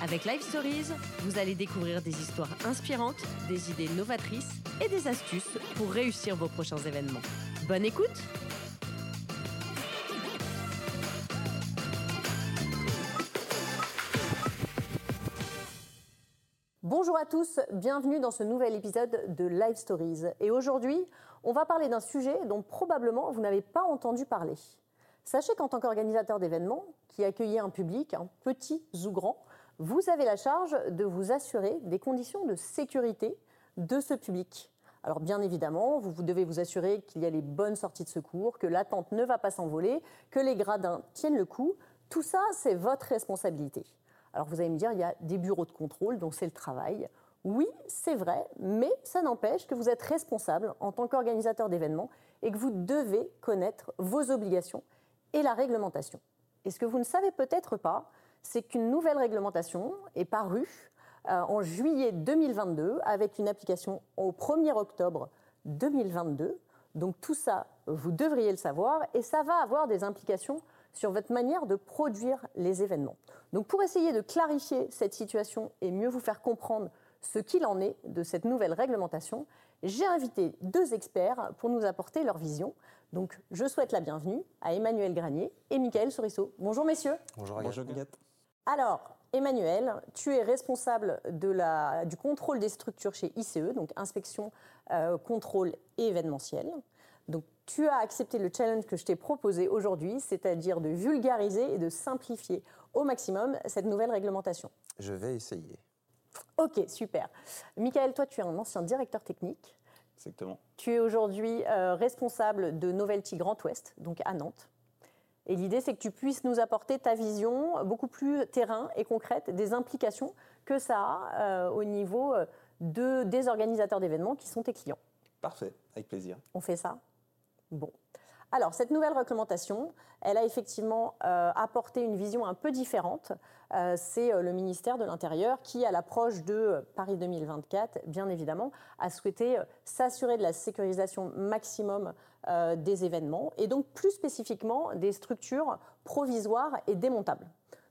Avec Live Stories, vous allez découvrir des histoires inspirantes, des idées novatrices et des astuces pour réussir vos prochains événements. Bonne écoute Bonjour à tous, bienvenue dans ce nouvel épisode de Live Stories. Et aujourd'hui, on va parler d'un sujet dont probablement vous n'avez pas entendu parler. Sachez qu'en tant qu'organisateur d'événements, qui accueillait un public, un petit ou grand, vous avez la charge de vous assurer des conditions de sécurité de ce public. Alors bien évidemment, vous, devez vous assurer qu'il y a les bonnes sorties de secours, que l'attente ne va pas s'envoler, que les gradins tiennent le coup. Tout ça, c'est votre responsabilité. Alors vous allez me dire, il y a des bureaux de contrôle, donc c'est le travail. Oui, c'est vrai, mais ça n'empêche que vous êtes responsable en tant qu'organisateur d'événements et que vous devez connaître vos obligations et la réglementation. Et ce que vous ne savez peut-être pas, c'est qu'une nouvelle réglementation est parue euh, en juillet 2022 avec une application au 1er octobre 2022. Donc tout ça, vous devriez le savoir et ça va avoir des implications sur votre manière de produire les événements. Donc pour essayer de clarifier cette situation et mieux vous faire comprendre ce qu'il en est de cette nouvelle réglementation, j'ai invité deux experts pour nous apporter leur vision. Donc je souhaite la bienvenue à Emmanuel Granier et Michael Sorisseau. Bonjour messieurs. Bonjour Agathe. Alors, Emmanuel, tu es responsable du contrôle des structures chez ICE, donc inspection, euh, contrôle et événementiel. Donc, tu as accepté le challenge que je t'ai proposé aujourd'hui, c'est-à-dire de vulgariser et de simplifier au maximum cette nouvelle réglementation. Je vais essayer. Ok, super. Michael, toi, tu es un ancien directeur technique. Exactement. Tu es aujourd'hui euh, responsable de Novelty Grand Ouest, donc à Nantes. Et l'idée, c'est que tu puisses nous apporter ta vision beaucoup plus terrain et concrète des implications que ça a euh, au niveau euh, de, des organisateurs d'événements qui sont tes clients. Parfait, avec plaisir. On fait ça? Bon. Alors, cette nouvelle réglementation, elle a effectivement euh, apporté une vision un peu différente. Euh, c'est euh, le ministère de l'Intérieur qui, à l'approche de Paris 2024, bien évidemment, a souhaité s'assurer de la sécurisation maximum des événements et donc plus spécifiquement des structures provisoires et démontables.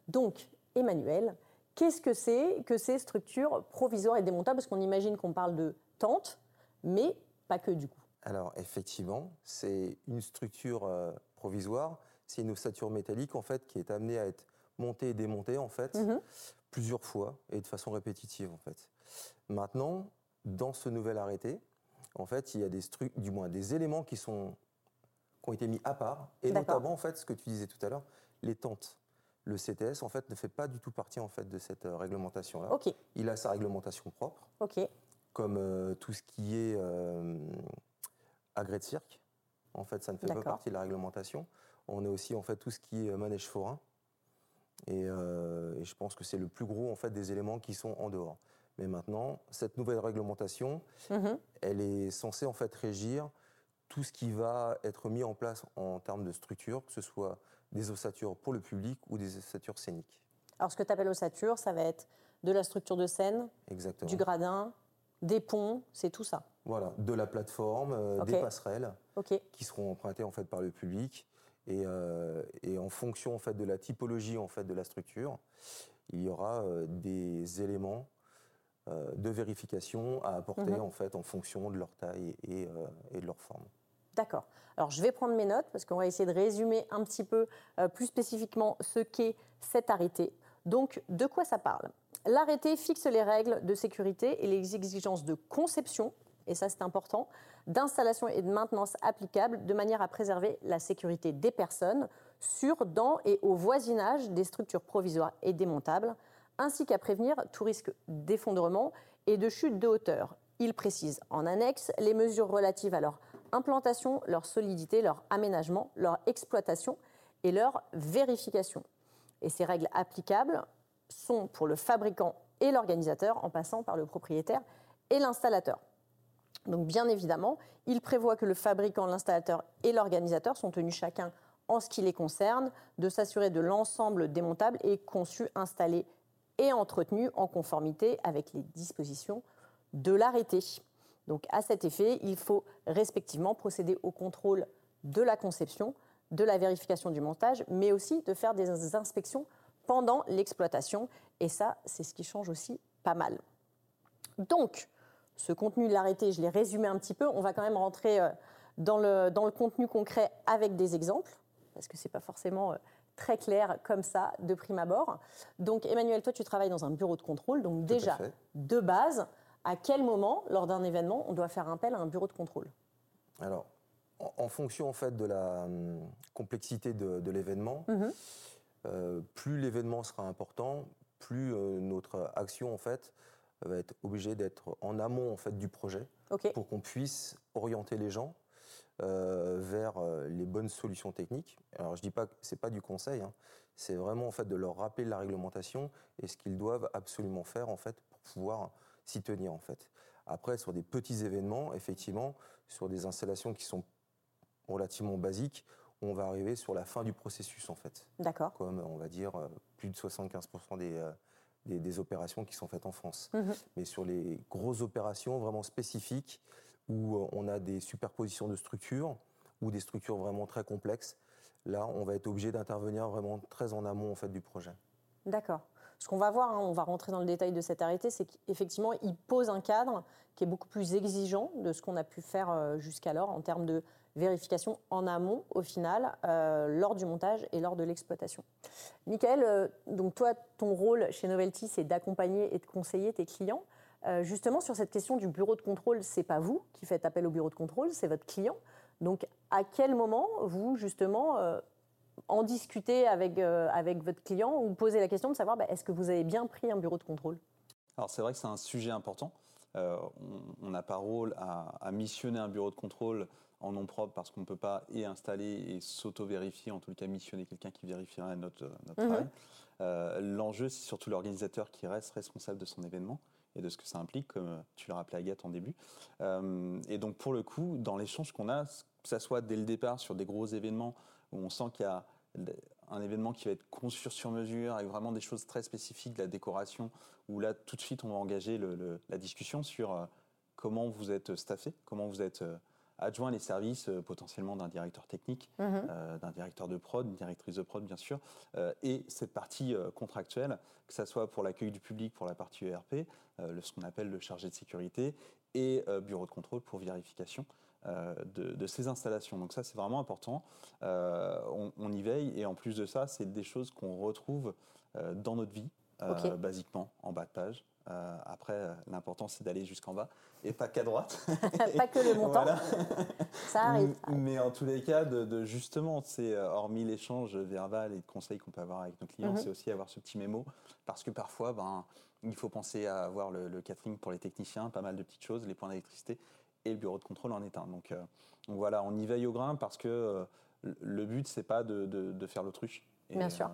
Donc, Emmanuel, qu'est-ce que c'est que ces structures provisoires et démontables? Parce qu'on imagine qu'on parle de tentes, mais pas que du coup. Alors effectivement, c'est une structure euh, provisoire, c'est une ossature métallique en fait qui est amenée à être montée et démontée en fait mhm. plusieurs fois et de façon répétitive en fait. Maintenant, dans ce nouvel arrêté, en fait, il y a des du moins des éléments qui sont qui ont été mis à part et notamment en fait ce que tu disais tout à l'heure, les tentes. Le CTS en fait ne fait pas du tout partie en fait de cette euh, réglementation là. Il a sa réglementation propre. Comme euh, tout ce qui est agrès de cirque. En fait, ça ne fait pas partie de la réglementation. On a aussi en fait tout ce qui est manège forain. Euh, et, je pense que c'est le plus gros en fait des éléments qui sont en dehors. Mais maintenant, cette nouvelle réglementation, mhm. elle est censée en fait régir tout ce qui va être mis en place en termes de structure, que ce soit des ossatures pour le public ou des ossatures scéniques. Alors, ce que tu appelles ossature, ça va être de la structure de scène, du gradin, des ponts, c'est tout ça. Voilà, de la plateforme, euh, des passerelles qui seront empruntées en fait par le public et, euh, en fonction en fait de la typologie en fait de la structure, il y aura euh, des éléments de vérification à apporter mhm. en fait en fonction de leur taille et, et de leur forme. D'accord. Alors je vais prendre mes notes parce qu'on va essayer de résumer un petit peu plus spécifiquement ce qu'est cet arrêté. Donc de quoi ça parle? L'arrêté fixe les règles de sécurité et les exigences de conception, et ça c'est important, d'installation et de maintenance applicables de manière à préserver la sécurité des personnes sur, dans et au voisinage des structures provisoires et démontables, ainsi qu'à prévenir tout risque d'effondrement et de chute de hauteur. Il précise en annexe les mesures relatives à leur implantation, leur solidité, leur aménagement, leur exploitation et leur vérification. Et ces règles applicables sont pour le fabricant et l'organisateur en passant par le propriétaire et l'installateur. Donc bien évidemment, il prévoit que le fabricant, l'installateur et l'organisateur sont tenus chacun en ce qui les concerne de s'assurer de l'ensemble démontable et conçu, installé et entretenu en conformité avec les dispositions de l'arrêté. Donc à cet effet, il faut respectivement procéder au contrôle de la conception, de la vérification du montage, mais aussi de faire des inspections pendant l'exploitation. Et ça, c'est ce qui change aussi pas mal. Donc, ce contenu de l'arrêté, je l'ai résumé un petit peu. On va quand même rentrer euh, dans le, dans le contenu concret avec des exemples, parce que ce n'est pas forcément euh, très clair comme ça de prime abord. Donc, Emmanuel, toi, tu travailles dans un bureau de contrôle. Donc, déjà, de base, à quel moment, lors d'un événement, on doit faire appel à un bureau de contrôle? Alors, en, fonction en fait de la hum, complexité de, l'événement, mhm. euh, plus l'événement sera important, plus notre action en fait va être obligé d'être en amont en fait du projet pour qu'on puisse orienter les gens euh, vers euh, les bonnes solutions techniques. Alors je dis pas que c'est pas du conseil, hein. c'est vraiment en fait de leur rappeler la réglementation et ce qu'ils doivent absolument faire en fait pour pouvoir s'y tenir en fait. Après sur des petits événements, effectivement, sur des installations qui sont relativement basiques, on va arriver sur la fin du processus en fait. D'accord. Comme on va dire euh, plus de 75% des des, opérations qui sont faites en France. Mhm. Mais sur les grosses opérations vraiment spécifiques, où euh, on a des superpositions de structures, ou des structures vraiment très complexes, là, on va être obligé d'intervenir vraiment très en amont en fait, du projet. D'accord. Ce qu'on va voir, hein, on va rentrer dans le détail de cet arrêté, c'est qu'effectivement, il pose un cadre qui est beaucoup plus exigeant de ce qu'on a pu faire euh, jusqu'alors en termes de vérification en amont, au final, euh, lors du montage et lors de l'exploitation. Michael, euh, donc toi, ton rôle chez Novelty, c'est d'accompagner et de conseiller tes clients. Euh, justement, sur cette question du bureau de contrôle, c'est pas vous qui faites appel au bureau de contrôle, c'est votre client. Donc, à quel moment vous, justement, en discutez avec, avec votre client ou posez la question de savoir bah, est-ce que vous avez bien pris un bureau de contrôle? Alors, c'est vrai que c'est un sujet important. on n'a pas rôle à, à missionner un bureau de contrôle en nom propre parce qu'on ne peut pas et installer et s'auto-vérifier, en tout cas missionner quelqu'un qui vérifierait notre, notre mhm. travail. Euh, l'enjeu, c'est surtout l'organisateur qui reste responsable de son événement et de ce que ça implique, comme tu l'as rappelé Agathe en début. Euh, et donc pour le coup, dans l'échange qu'on a, que ça soit dès le départ sur des gros événements où on sent qu'il y a un événement qui va être conçu sur mesure avec vraiment des choses très spécifiques, de la décoration, où là tout de suite on va engager la discussion sur euh, comment vous êtes staffé, comment vous êtes adjoint les services euh, potentiellement d'un directeur technique, mhm. euh, d'un directeur de prod, d'une directrice de prod bien sûr, euh, et cette partie contractuelle, que ce soit pour l'accueil du public pour la partie ERP, ce qu'on appelle le chargé de sécurité, et bureau de contrôle pour vérification. De, ces installations. Donc ça, c'est vraiment important. On, y veille et en plus de ça, c'est des choses qu'on retrouve dans notre vie, basiquement, en bas de page. Euh, après, euh, l'important, c'est d'aller jusqu'en bas et pas qu'à droite. pas que le montant. Ça arrive. Mais en tous les cas, de, justement, c'est euh, hormis l'échange verbal et de conseils qu'on peut avoir avec nos clients, mhm. c'est aussi avoir ce petit mémo parce que parfois, ben, il faut penser à avoir le, catering pour les techniciens, pas mal de petites choses, les points d'électricité et le bureau de contrôle en est un. Donc, voilà, on y veille au grain parce que le but, c'est pas de, faire l'autruche. Bien sûr.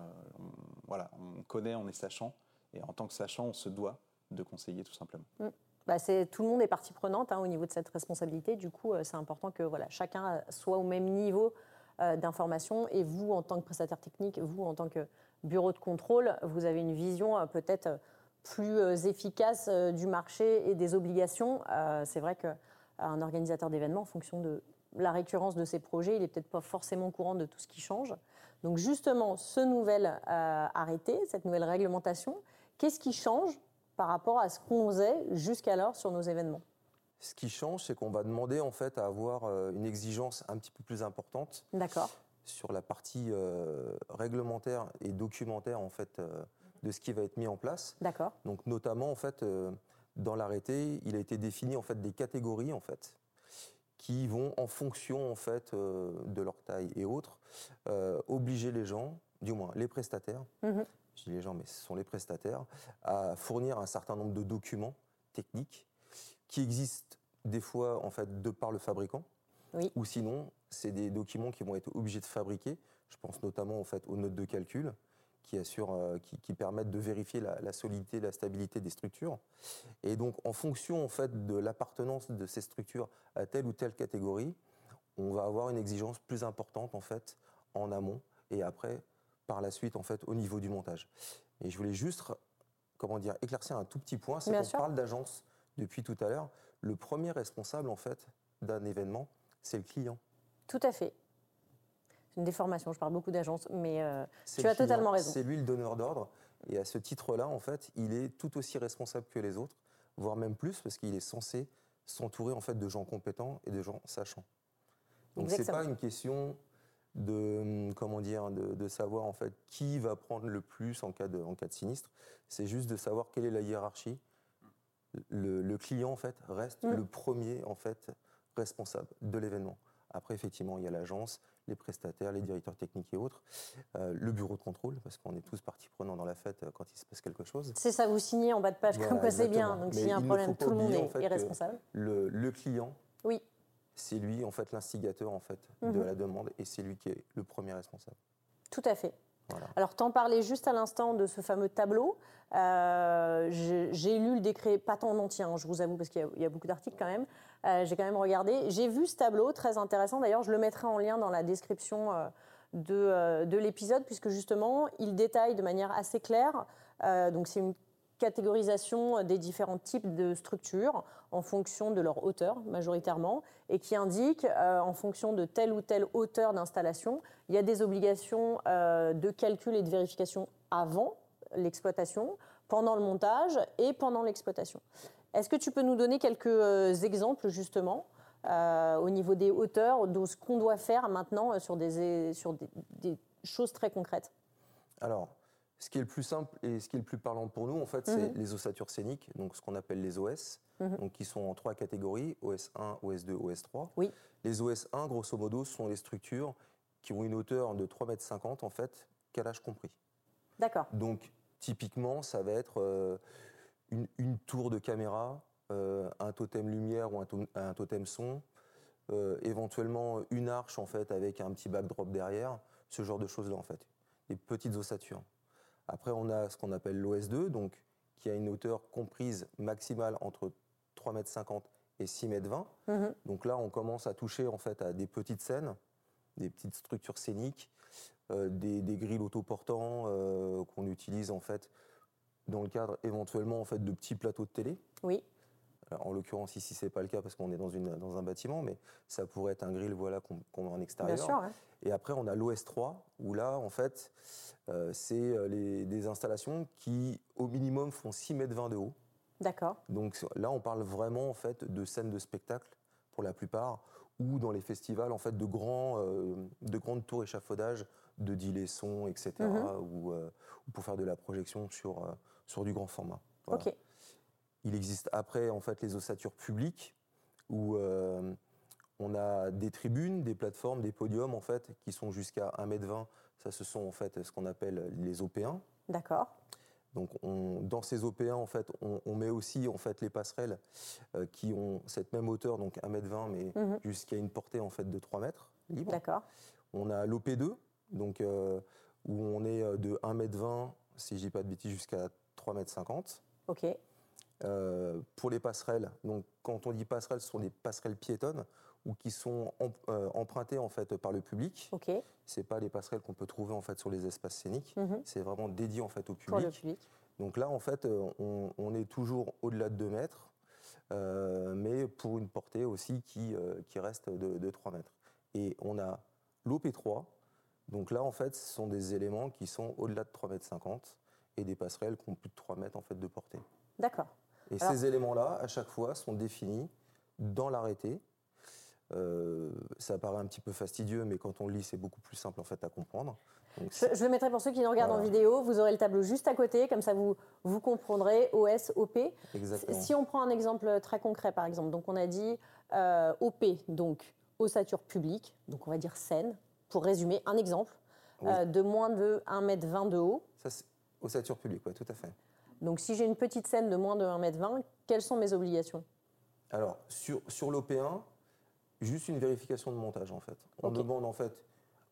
voilà, on connaît, on est sachant et en tant que sachant, on se doit de conseiller tout simplement. Mm. Bah tout le monde est partie prenante hein, au niveau de cette responsabilité. Du coup, euh, c'est important que chacun soit au même niveau euh, d'information. Et vous, en tant que prestataire technique, vous, en tant que bureau de contrôle, vous avez une vision euh, peut-être plus efficace du marché et des obligations. c'est vrai qu'un organisateur d'événements, en fonction de la récurrence de ses projets, il n'est peut-être pas forcément courant de tout ce qui change. Donc justement, ce nouvel arrêté, cette nouvelle réglementation, qu'est-ce qui change par rapport à ce qu'on faisait jusqu'alors sur nos événements Ce qui change, c'est qu'on va demander en fait à avoir euh, une exigence un petit peu plus importante. D'accord. Sur la partie euh, réglementaire et documentaire en fait euh, de ce qui va être mis en place. D'accord. Donc notamment en fait dans l'arrêté, il a été défini en fait des catégories en fait qui vont en fonction en fait de leur taille et autres obliger les gens, du moins les prestataires, mhm je dis les gens, mais ce sont les prestataires, à fournir un certain nombre de documents techniques qui existent des fois en fait de par le fabricant, ou sinon c'est des documents qui vont être obligés de fabriquer. Je pense notamment en fait aux notes de calcul qui, assurent, qui, permettent de vérifier la, solidité, la stabilité des structures. Et donc, en fonction en fait, de l'appartenance de ces structures à telle ou telle catégorie, on va avoir une exigence plus importante en fait en amont et après par la suite en fait au niveau du montage. Et je voulais juste comment dire éclaircir un tout petit point, c'est qu'on parle d'agence depuis tout à l'heure. Le premier responsable en fait d'un événement, c'est le client. Tout à fait. C'est une déformation, je parle beaucoup d'agences, mais euh, tu as totalement raison. C'est lui le donneur d'ordre, et à ce titre-là, en fait, il est tout aussi responsable que les autres, voire même plus, parce qu'il est censé s'entourer en fait de gens compétents et de gens sachants. Donc c'est pas une question de hum, comment dire de, savoir en fait qui va prendre le plus en cas de en cas de sinistre. C'est juste de savoir quelle est la hiérarchie. Le, client en fait reste mm. le premier en fait responsable de l'événement. Après effectivement il y a l'agence, les prestataires, les directeurs techniques et autres, euh, le bureau de contrôle parce qu'on est tous partie prenante dans la fête euh, quand il se passe quelque chose. C'est ça, vous signez en bas de page comme quoi c'est bien. Donc s'il y a un problème, tout le monde est, responsable. Le, le client oui c'est lui en fait l'instigateur en fait de mhm. la demande et c'est lui qui est le premier responsable. Tout à fait. Alors, t'en parlais juste à l'instant de ce fameux tableau. Euh, j'ai lu le décret, pas tant en entier, hein, je vous avoue, parce qu'il y, a beaucoup d'articles quand même. Euh, j'ai quand même regardé. J'ai vu ce tableau, très intéressant. D'ailleurs, je le mettrai en lien dans la description euh, de, de l'épisode, puisque justement, il détaille de manière assez claire. donc, c'est une catégorisation des différents types de structures en fonction de leur hauteur majoritairement et qui indique euh, en fonction de telle ou telle hauteur d'installation, il y a des obligations euh, de calcul et de vérification avant l'exploitation, pendant le montage et pendant l'exploitation. Est-ce que tu peux nous donner quelques euh, exemples justement au niveau des hauteurs de ce qu'on doit faire maintenant sur des, sur des choses très concrètes? Alors, ce qui est le plus simple et ce qui est le plus parlant pour nous, en fait, c'est mhm. les ossatures scéniques, donc ce qu'on appelle les OS, mhm. donc qui sont en trois catégories OS 1, OS 2, OS 3. Oui. Les OS 1, grosso modo, sont les structures qui ont une hauteur de 3,50 m en fait, calage compris. D'accord. Donc, typiquement, ça va être euh, une, tour de caméra, euh, un totem lumière ou un, totem son, euh, éventuellement une arche en fait avec un petit backdrop derrière, ce genre de choses-là en fait, des petites ossatures. Après, on a ce qu'on appelle l'OS2, donc qui a une hauteur comprise maximale entre 3,50 m et 6,20 m. Mhm. Donc là, on commence à toucher en fait à des petites scènes, des petites structures scéniques, euh, des, grilles autoportants euh, qu'on utilise en fait dans le cadre éventuellement en fait de petits plateaux de télé. Oui. En l'occurrence ici c'est pas le cas parce qu'on est dans, une, dans un bâtiment, mais ça pourrait être un grill voilà qu'on met en extérieur. Bien sûr, Et après on a l'OS3 où là en fait euh, c'est euh, des installations qui, au minimum, font 6 mètres 20 de haut. D'accord. Donc là, on parle vraiment en fait de scènes de spectacle pour la plupart, ou dans les festivals en fait de grands, euh, de grandes tours échafaudage, de dîlets sons, etc. Mhm. ou, pour faire de la projection sur sur du grand format. Ok. Il existe après en fait les ossatures publiques où on a des tribunes, des plateformes, des podiums en fait qui sont jusqu'à 1m20 ça, ce sont en fait ce qu'on appelle les OP1. D'accord. Donc, dans ces OP1, en fait, on, met aussi en fait les passerelles euh, qui ont cette même hauteur, donc 1m20, mais mhm. jusqu'à une portée en fait de 3 mètres libre. D'accord. On a l'OP2, donc euh, où on est euh, de 1m20, si je dis pas de bêtises, jusqu'à 3m50. Ok. Pour les passerelles, donc quand on dit passerelles, ce sont des passerelles piétonnes ou qui sont euh, empruntés en fait par le public. Ok. C'est pas les passerelles qu'on peut trouver en fait sur les espaces scéniques. Mhm. C'est vraiment dédié en fait au public. Pour le public. Donc là en fait euh, on, est toujours au-delà de 2 mètres, euh, mais pour une portée aussi qui, qui reste de, de 3 mètres. Et on a l'OP3. Donc là en fait ce sont des éléments qui sont au-delà de 3 mètres 50 et des passerelles qui ont plus de 3 mètres en fait de portée. D'accord. Et ces éléments-là, à chaque fois, sont définis dans l'arrêté euh, ça paraît un petit peu fastidieux, mais quand on lit, c'est beaucoup plus simple en fait à comprendre. je, le mettrai pour ceux qui nous regardent en vidéo. Vous aurez le tableau juste à côté, comme ça vous, vous comprendrez OS, OP. Exactement. Si on prend un exemple très concret, par exemple, donc on a dit euh, OP, donc ossature publique, donc on va dire scène, pour résumer, un exemple, euh, de moins de 1m20 de haut. Ça, c'est ossature publique, oui, tout à fait. Donc si j'ai une petite scène de moins de 1m20, quelles sont mes obligations? Alors, sur, sur l'OP1, juste une vérification de montage en fait. On demande en fait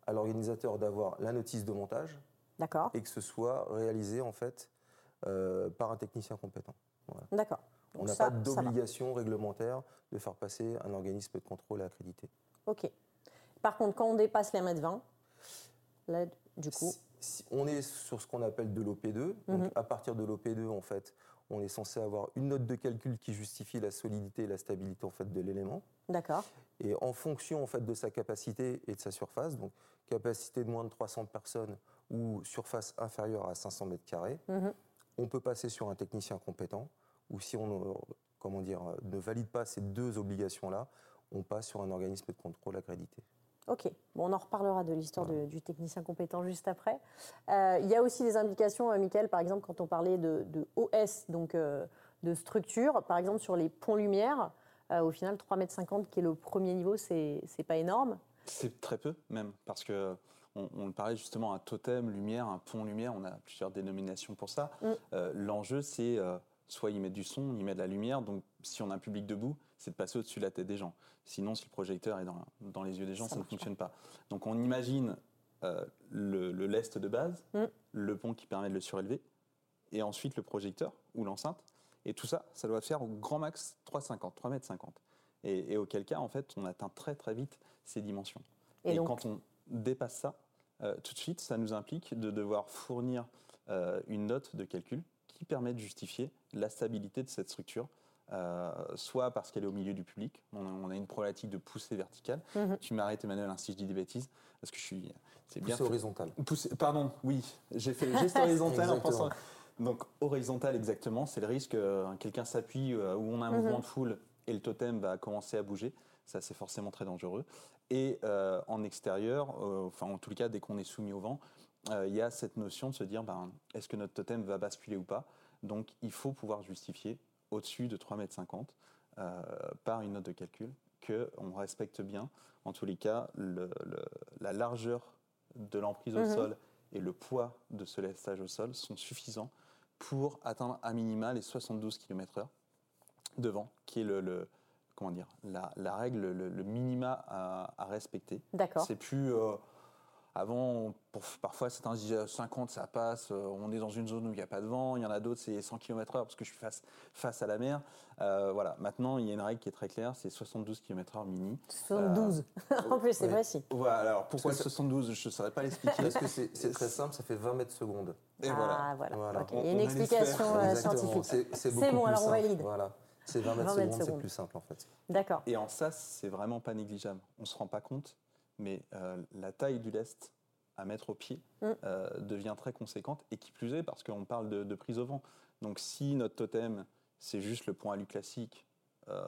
à l'organisateur d'avoir la notice de montage D'accord. et que ce soit réalisé en fait euh, par un technicien compétent. Voilà. D'accord. On n'a pas d'obligation réglementaire de faire passer un organisme de contrôle accrédité. Ok. Par contre, quand on dépasse les mètres 20, là, du coup, Si- on est sur ce qu'on appelle de l'OP2. Mhm. Donc à partir de l'OP2, en fait, on est censé avoir une note de calcul qui justifie la solidité et la stabilité en fait de l'élément. d'accord. Et en fonction en fait de sa capacité et de sa surface, donc capacité de moins de 300 personnes ou surface inférieure à 500 mètres carrés, Mhm. on peut passer sur un technicien compétent. Ou si on euh, comment dire, euh, ne valide pas ces deux obligations-là, on passe sur un organisme de contrôle accrédité. Ok, bon, on en reparlera de l'histoire du technicien compétent juste après. Euh, il y a aussi des implications, euh, Michael, par exemple, quand on parlait de, de OS, donc euh, de structure, par exemple sur les ponts lumière, euh, au final, 3,50 m, qui est le premier niveau, c'est pas énorme. C'est très peu même, parce que on, on le parlait justement, un totem lumière, un pont lumière, on a plusieurs dénominations pour ça. Mm. L'enjeu, c'est soit il met du son, il met de la lumière, donc si on a un public debout, c'est de passer au-dessus de la tête des gens. Sinon, si le projecteur est dans, dans les yeux des gens, Ça ça, ne pas. fonctionne pas. Donc on imagine euh, le, le lest de base, Mm. le pont qui permet de le surélever, et ensuite le projecteur ou l'enceinte. Et tout ça, ça doit faire au grand max 3,50, 3,50 mètres. Et, et auquel cas, en fait, on atteint très très vite ces dimensions. Et Et, donc- quand on dépasse ça, euh, tout de suite, ça nous implique de devoir fournir euh, une note de calcul qui permet de justifier la stabilité de cette structure, soit parce qu'elle est au milieu du public, on a, on a une problématique de poussée verticale. Mhm. Tu m'arrêtes Emmanuel hein, si je dis des bêtises, parce que je suis... C'est bien Poussée horizontale. Poussée- pardon, oui, j'ai fait le geste horizontal en pensant. Donc horizontal exactement, c'est le risque euh, quelqu'un s'appuie euh, ou on a un Mhm. mouvement de foule et le totem va commencer à bouger. Ça c'est forcément très dangereux. Et euh, en extérieur, euh, enfin en tout cas dès qu'on est soumis au vent, euh, il y a cette notion de se dire ben, est-ce que notre totem va basculer ou pas? Donc il faut pouvoir justifier au-dessus de 3,50 m euh, par une note de calcul qu'on respecte bien, en tous les cas, le- le- la largeur de l'emprise au Mhm. sol et le poids de ce lestage au sol sont suffisants pour atteindre à minima les 72 km/h de vent, qui est le, le- comment dire, la, la règle, le, le minima à, à respecter. D'accord. C'est plus. euh, avant, pour- parfois, certains disaient 50, ça passe, euh, on est dans une zone où il n'y a pas de vent. Il y en a d'autres, c'est 100 km/h parce que je suis face, face à la mer. Euh, voilà. Maintenant, il y a une règle qui est très claire c'est 72 km/h mini. 72. en plus, c'est ouais. précis. Voilà. Alors, pourquoi Parce que 72 Je ne saurais pas l'expliquer. Parce que c'est très simple, ça fait 20 mètres secondes. Et ah, voilà. voilà. Voilà. ok. On- Il y a une explication euh, scientifique. C'est- bon, alors on valide. Voilà. C'est 20 mètres 20 mètres secondes, c'est plus simple en fait. D'accord. Et en ça, c'est vraiment pas négligeable. On se rend pas compte, mais euh, la taille du lest à mettre au pied Mm. euh, devient très conséquente, et qui plus est parce qu'on parle de, de prise au vent. Donc si notre totem, c'est juste le point alu classique, euh,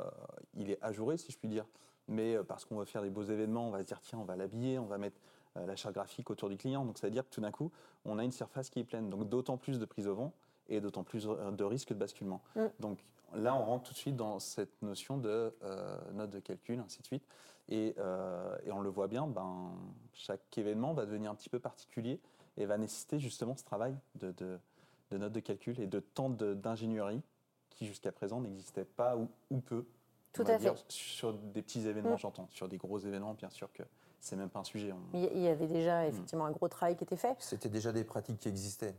il est ajouré, si je puis dire, mais parce qu'on va faire des beaux événements, on va se dire, tiens, on va l'habiller, on va mettre la charte graphique autour du client. Donc ça veut dire que tout d'un coup, on a une surface qui est pleine. Donc d'autant plus de prise au vent et d'autant plus de risque de basculement. Mm. Donc là, on rentre tout de suite dans cette notion de euh, note de calcul, ainsi de suite. Et, euh, et on le voit bien, ben, chaque événement va devenir un petit peu particulier et va nécessiter justement ce travail de, de, de note de calcul et de temps d'ingénierie qui jusqu'à présent n'existait pas ou, ou peu. Tout à fait. Sur des petits événements, Mm. j'entends. Sur des gros événements, bien sûr que c'est même pas un sujet. On- Il y avait déjà effectivement un gros travail qui était fait. C'était déjà des pratiques qui existaient.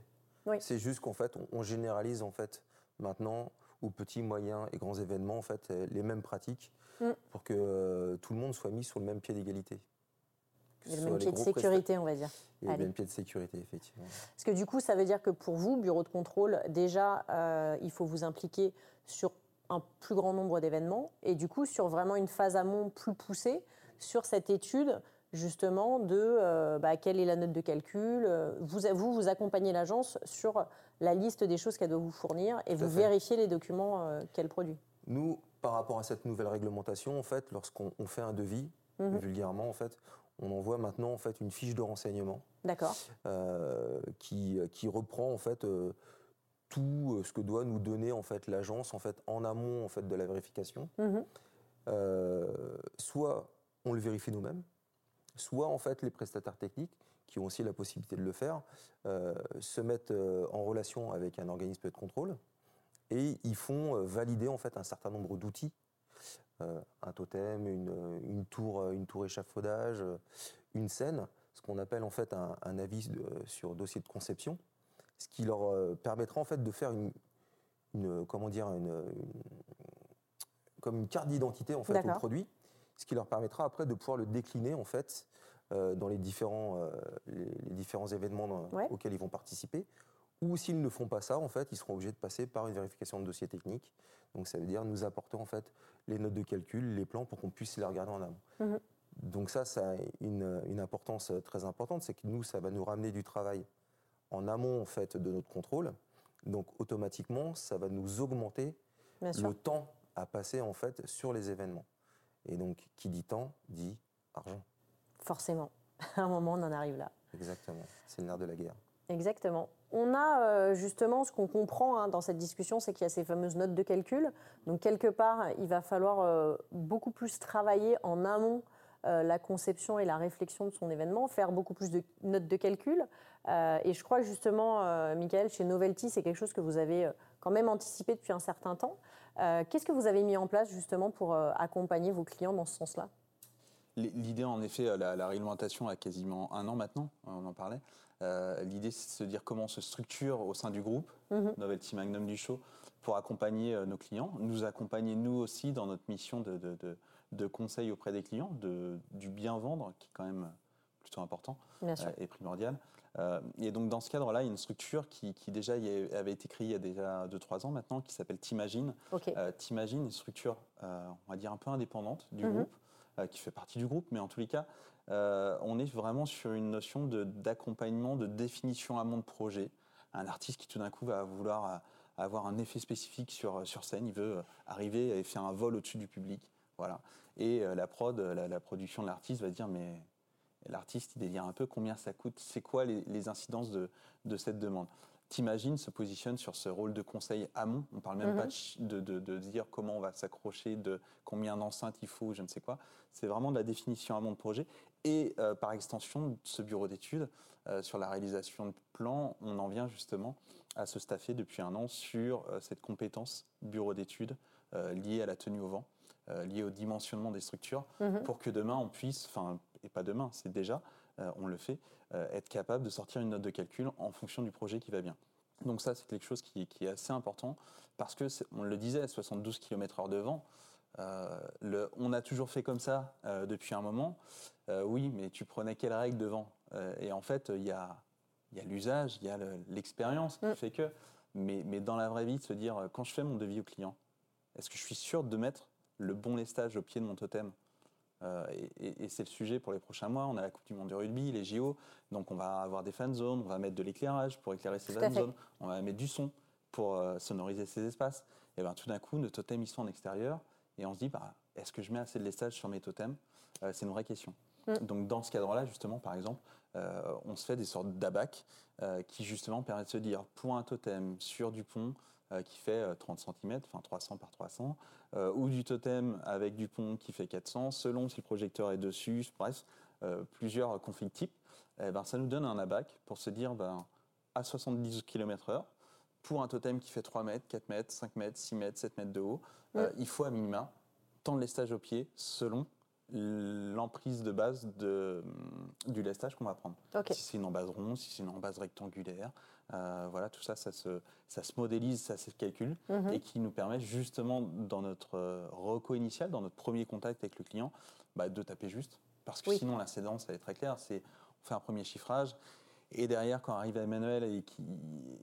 Oui. C'est juste qu'en fait, on, on généralise en fait maintenant aux petits, moyens et grands événements en fait les mêmes pratiques Mm. pour que euh, tout le monde soit mis sur le même pied d'égalité. Le même pied de sécurité, on va dire. et le même pied de sécurité effectivement. Parce que du coup, ça veut dire que pour vous, bureau de contrôle, déjà, euh, il faut vous impliquer sur un plus grand nombre d'événements et du coup, sur vraiment une phase amont plus poussée, sur cette étude justement de euh, bah, quelle est la note de calcul. Vous, vous, vous accompagnez l'agence sur la liste des choses qu'elle doit vous fournir et vous vérifiez les documents euh, qu'elle produit. Nous, par rapport à cette nouvelle réglementation, en fait, lorsqu'on on fait un devis, Mhm. vulgairement, en fait, on envoie maintenant en fait une fiche de renseignement D'accord euh, qui, qui reprend en fait euh, tout ce que doit nous donner en fait l'agence en fait en amont en fait de la vérification. Mhm. Euh, soit on le vérifie nous-mêmes, soit en fait les prestataires techniques qui ont aussi la possibilité de le faire euh, se mettent euh, en relation avec un organisme de contrôle et ils font euh, valider en fait un certain nombre d'outils, euh, un totem, une, une tour, une tour échafaudage, une scène, ce qu'on appelle en fait un, avis sur dossier de conception, ce qui leur permettra en fait de faire une, comment dire, une, comme une carte d'identité en fait au produit, ce qui leur permettra après de pouvoir le décliner en fait dans les différents, les, différents événements auxquels ils vont participer. Ou s'ils ne font pas ça, en fait, ils seront obligés de passer par une vérification de dossier technique. Donc ça veut dire nous apporter en fait les notes de calcul, les plans pour qu'on puisse les regarder en amont. Mhm. Donc ça, ça a une, importance très importante, c'est que nous, ça va nous ramener du travail en amont en fait de notre contrôle. Donc automatiquement, ça va nous augmenter le temps à passer en fait sur les événements. Et donc, qui dit temps dit argent. Forcément. À un moment, on en arrive là. Exactement. C'est le nerf de la guerre. Exactement. On a euh, justement ce qu'on comprend hein, dans cette discussion, c'est qu'il y a ces fameuses notes de calcul. Donc quelque part, il va falloir euh, beaucoup plus travailler en amont euh, la conception et la réflexion de son événement, faire beaucoup plus de notes de calcul. et je crois justement, Michael, chez Novelty, c'est quelque chose que vous avez quand même anticipé depuis un certain temps. Qu'est-ce que vous avez mis en place justement pour accompagner vos clients dans ce sens-là? L'idée, en effet, la, la, réglementation a quasiment un an maintenant, on en parlait. Euh, l'idée, c'est de se dire comment on se structure au sein du groupe, mhm. Novelty Magnum du show, pour accompagner euh, nos clients, nous accompagner nous aussi dans notre mission de, de, conseil auprès des clients, de, du bien vendre, qui est quand même plutôt important euh, et primordial. et donc dans ce cadre-là, il y a une structure qui, déjà avait été créée il y a déjà 2-3 ans maintenant, qui s'appelle Timagine. Timagine, une structure, on va dire, un peu indépendante du mhm. groupe, qui fait partie du groupe, mais en tous les cas, euh, on est vraiment sur une notion d'accompagnement, de, définition amont de projet. Un artiste qui tout d'un coup va vouloir euh, avoir un effet spécifique sur, scène, il veut euh, arriver et faire un vol au-dessus du public. Voilà. Et la prod, la, production de l'artiste va dire mais l'artiste il délire un peu combien ça coûte, c'est quoi les, incidences de, de, cette demande? T'imagines se positionne sur ce rôle de conseil amont. On parle même pas mhm. de, de, dire comment on va s'accrocher, de combien d'enceintes il faut, je ne sais quoi. C'est vraiment de la définition amont de projet. Et euh, par extension, ce bureau d'études euh, sur la réalisation de plans, on en vient justement à se staffer depuis un an sur euh, cette compétence bureau d'études liée à la tenue au vent, liée au dimensionnement des structures, mhm. pour que demain on puisse, enfin, et pas demain, c'est déjà, on le fait, être capable de sortir une note de calcul en fonction du projet qui va bien. Donc ça, c'est quelque chose qui, qui, est assez important parce que, on le disait, 72 km/h de vent, euh, le, on a toujours fait comme ça euh, depuis un moment. Euh, oui, mais tu prenais quelle règle devant Et en fait, il y a, l'usage, il y a l'expérience qui mm. fait que. Mais, dans la vraie vie, de se dire, quand je fais mon devis au client, est-ce que je suis sûr de mettre le bon lestage au pied de mon totem? Et, c'est le sujet pour les prochains mois. On a la Coupe du Monde du rugby, les JO, donc on va avoir des fan zones, on va mettre de l'éclairage pour éclairer ces fan zones, on va mettre du son pour sonoriser ces espaces. Et bien tout d'un coup, nos totems ils sont en extérieur, et on se dit, bah, est-ce que je mets assez de lestage sur mes totems? Euh, C'est une vraie question. Mm. Donc dans ce cadre-là, justement, par exemple, euh, on se fait des sortes d'abac euh, qui justement permettent de se dire, pour un totem sur du pont qui fait 30 cm, enfin 300 par 300, ou du totem avec du pont qui fait 400, selon si le projecteur est dessus, bref, plusieurs configs types, eh ben, ça nous donne un abac pour se dire, ben, à 70 km/h, pour un totem qui fait 3 mètres, 4 mètres, 5 mètres, 6 mètres, 7 mètres de haut, euh, il faut à minima tant de lestage au pied selon l'emprise de base de, du lestage qu'on va prendre. Si c'est une base ronde, si c'est une base rectangulaire, euh, voilà, tout ça, ça se, ça se modélise, ça se calcule mhm. et qui nous permet justement dans notre euh, reco initial, dans notre premier contact avec le client, bah, de taper juste. Parce que sinon, la sédance, elle est très claire. C'est on fait un premier chiffrage et derrière, quand arrive Emmanuel et qui,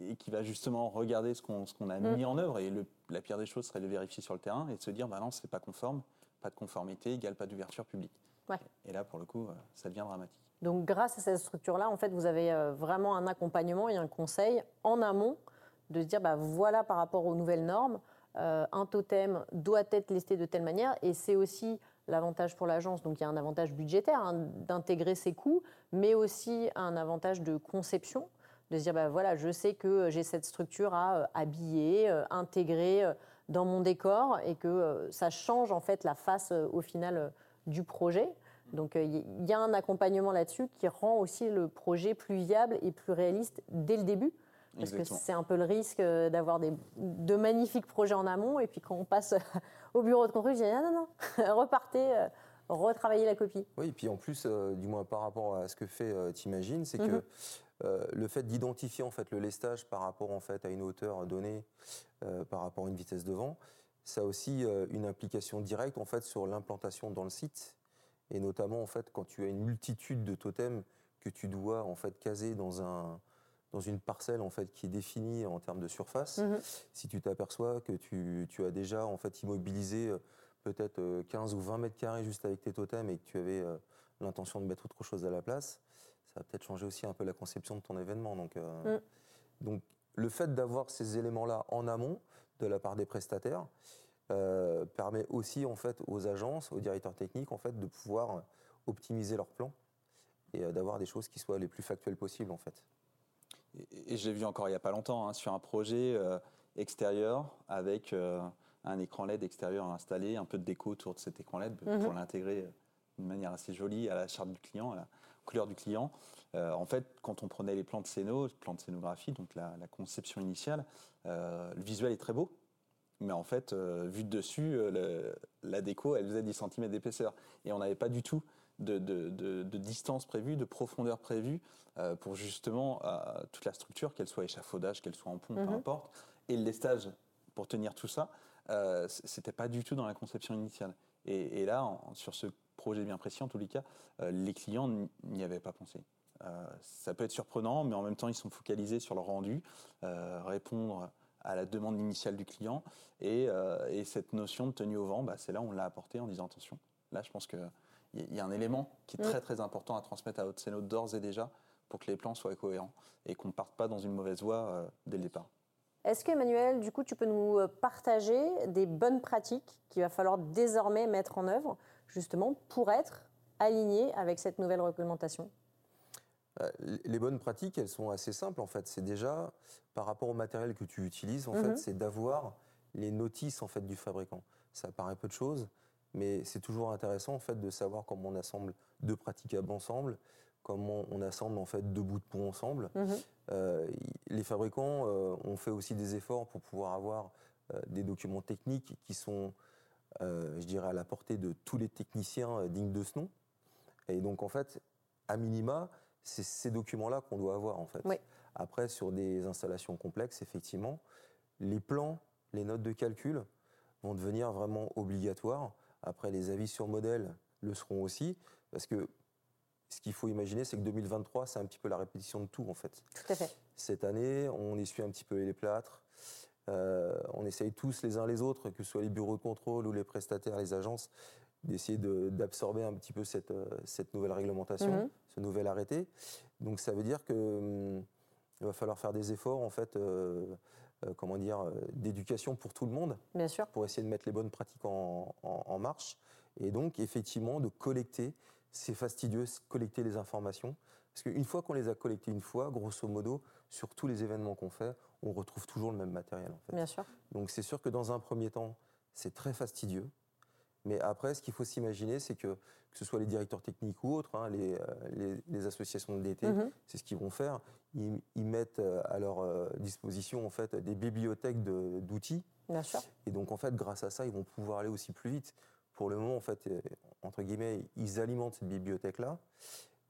et qui va justement regarder ce qu'on a mm. mis en œuvre, et la pire des choses serait de vérifier sur le terrain et de se dire, bah non, c'est pas conforme, pas de conformité égale pas d'ouverture publique. Et là, pour le coup, euh, ça devient dramatique. Donc, grâce à cette structure-là, en fait, vous avez euh, vraiment un accompagnement et un conseil en amont de se dire, bah, voilà, par rapport aux nouvelles normes, euh, un totem doit être listé de telle manière, et c'est aussi l'avantage pour l'agence, donc il y a un avantage budgétaire hein, d'intégrer ses coûts, mais aussi un avantage de conception, de se dire, bah, voilà, je sais que j'ai cette structure à euh, habiller, euh, intégrer dans mon décor, et que ça change en fait la face au final du projet. Donc il y a un accompagnement là-dessus qui rend aussi le projet plus viable et plus réaliste dès le début. Parce que c'est un peu le risque d'avoir de magnifiques projets en amont et puis quand on passe au bureau de contrôle, je dis non, non, non, repartez, retravailler la copie. Oui, et puis en plus, euh, du moins par rapport à ce que fait euh, T'imagines, c'est Mhm. que euh, le fait d'identifier en fait le lestage par rapport en fait à une hauteur donnée, euh, par rapport à une vitesse de vent, ça a aussi euh, une implication directe en fait sur l'implantation dans le site, et notamment en fait quand tu as une multitude de totems que tu dois en fait caser dans un dans une parcelle en fait qui est définie en termes de surface, Mhm. si tu t'aperçois que tu, tu as déjà en fait immobilisé peut-être euh, 15 ou 20 mètres carrés juste avec tes totems et que tu avais l'intention de mettre autre chose à la place, ça va peut-être changer aussi un peu la conception de ton événement. Donc, euh, Mm. donc le fait d'avoir ces éléments-là en amont de la part des prestataires euh, permet aussi en fait aux agences, aux directeurs techniques en fait de pouvoir optimiser leurs plans et euh, d'avoir des choses qui soient les plus factuelles possibles en fait. Et, et je l'ai vu encore il n'y a pas longtemps hein, sur un projet euh, extérieur avec euh, un écran LED extérieur installé, un peu de déco autour de cet écran LED Mhm. pour l'intégrer d'une manière assez jolie à la charte du client, à la couleur du client. Euh, en fait, quand on prenait les plans de scéno, plans de scénographie, donc la, la conception initiale, euh, le visuel est très beau. Mais en fait, euh, vu de dessus, euh, le- la déco, elle faisait 10 cm d'épaisseur. Et on n'avait pas du tout de, de- de- de distance prévue, de profondeur prévue euh, pour justement euh, toute la structure, qu'elle soit échafaudage, qu'elle soit en pont, peu Mhm. importe. Et le lestage, pour tenir tout ça, c'était pas du tout dans la conception initiale. Et, et là, en- sur ce projet bien précis, en tous les cas, euh, les clients n'y- avaient pas pensé. Euh, ça peut être surprenant, mais en même temps, ils sont focalisés sur le rendu, euh, répondre à la demande initiale du client. Et, euh, et cette notion de tenue au vent, bah, c'est là où on l'a apporté en disant attention. Là, je pense qu'il y, y a un élément qui est Mm. très très important à transmettre à Haute d'ores et déjà pour que les plans soient cohérents et qu'on ne parte pas dans une mauvaise voie euh, dès le départ. Est-ce qu'Emmanuel, du coup, tu peux nous partager des bonnes pratiques qu'il va falloir désormais mettre en œuvre, justement, pour être aligné avec cette nouvelle réglementation Euh, Les bonnes pratiques, elles sont assez simples en fait. C'est déjà par rapport au matériel que tu utilises, en Mhm. fait, c'est d'avoir les notices en fait du fabricant. Ça paraît peu de choses, mais c'est toujours intéressant en fait de savoir comment on assemble deux praticables ensemble, comment on assemble en fait deux bouts de pont ensemble. Mhm. Euh, les fabricants euh, ont fait aussi des efforts pour pouvoir avoir euh, des documents techniques qui sont, je dirais, à la portée de tous les techniciens euh, dignes de ce nom. Et donc, en fait, à minima, c'est ces documents-là qu'on doit avoir, en fait. Oui. Après, sur des installations complexes, effectivement, les plans, les notes de calcul vont devenir vraiment obligatoires. Après, les avis sur modèle le seront aussi, parce que ce qu'il faut imaginer, c'est que 2023, c'est un petit peu la répétition de tout, en fait. Tout à fait. Cette année, on essuie un petit peu les plâtres. Euh, on essaye tous les uns les autres, que ce soit les bureaux de contrôle ou les prestataires, les agences, d'essayer de- d'absorber un petit peu cette, euh, cette nouvelle réglementation, Mhm. ce nouvel arrêté. Donc ça veut dire que hum, il va falloir faire des efforts en fait, euh, euh, comment dire, d'éducation pour tout le monde Bien sûr. pour essayer de mettre les bonnes pratiques en, en- en marche. Et donc, effectivement, de collecter, c'est fastidieux, collecter les informations. Parce qu'une fois qu'on les a collectées une fois, grosso modo, sur tous les événements qu'on fait, on retrouve toujours le même matériel. En fait. Bien sûr. Donc, c'est sûr que dans un premier temps, c'est très fastidieux. Mais après, ce qu'il faut s'imaginer, c'est que, que ce soit les directeurs techniques ou autres, hein, les, euh, les- les associations de DT, Mhm. c'est ce qu'ils vont faire. Ils, ils mettent euh, à leur euh, disposition en fait, des bibliothèques d'outils Bien sûr. et donc, en fait, grâce à ça, ils vont pouvoir aller aussi plus vite. Pour le moment, en fait, entre guillemets, ils alimentent cette bibliothèque-là.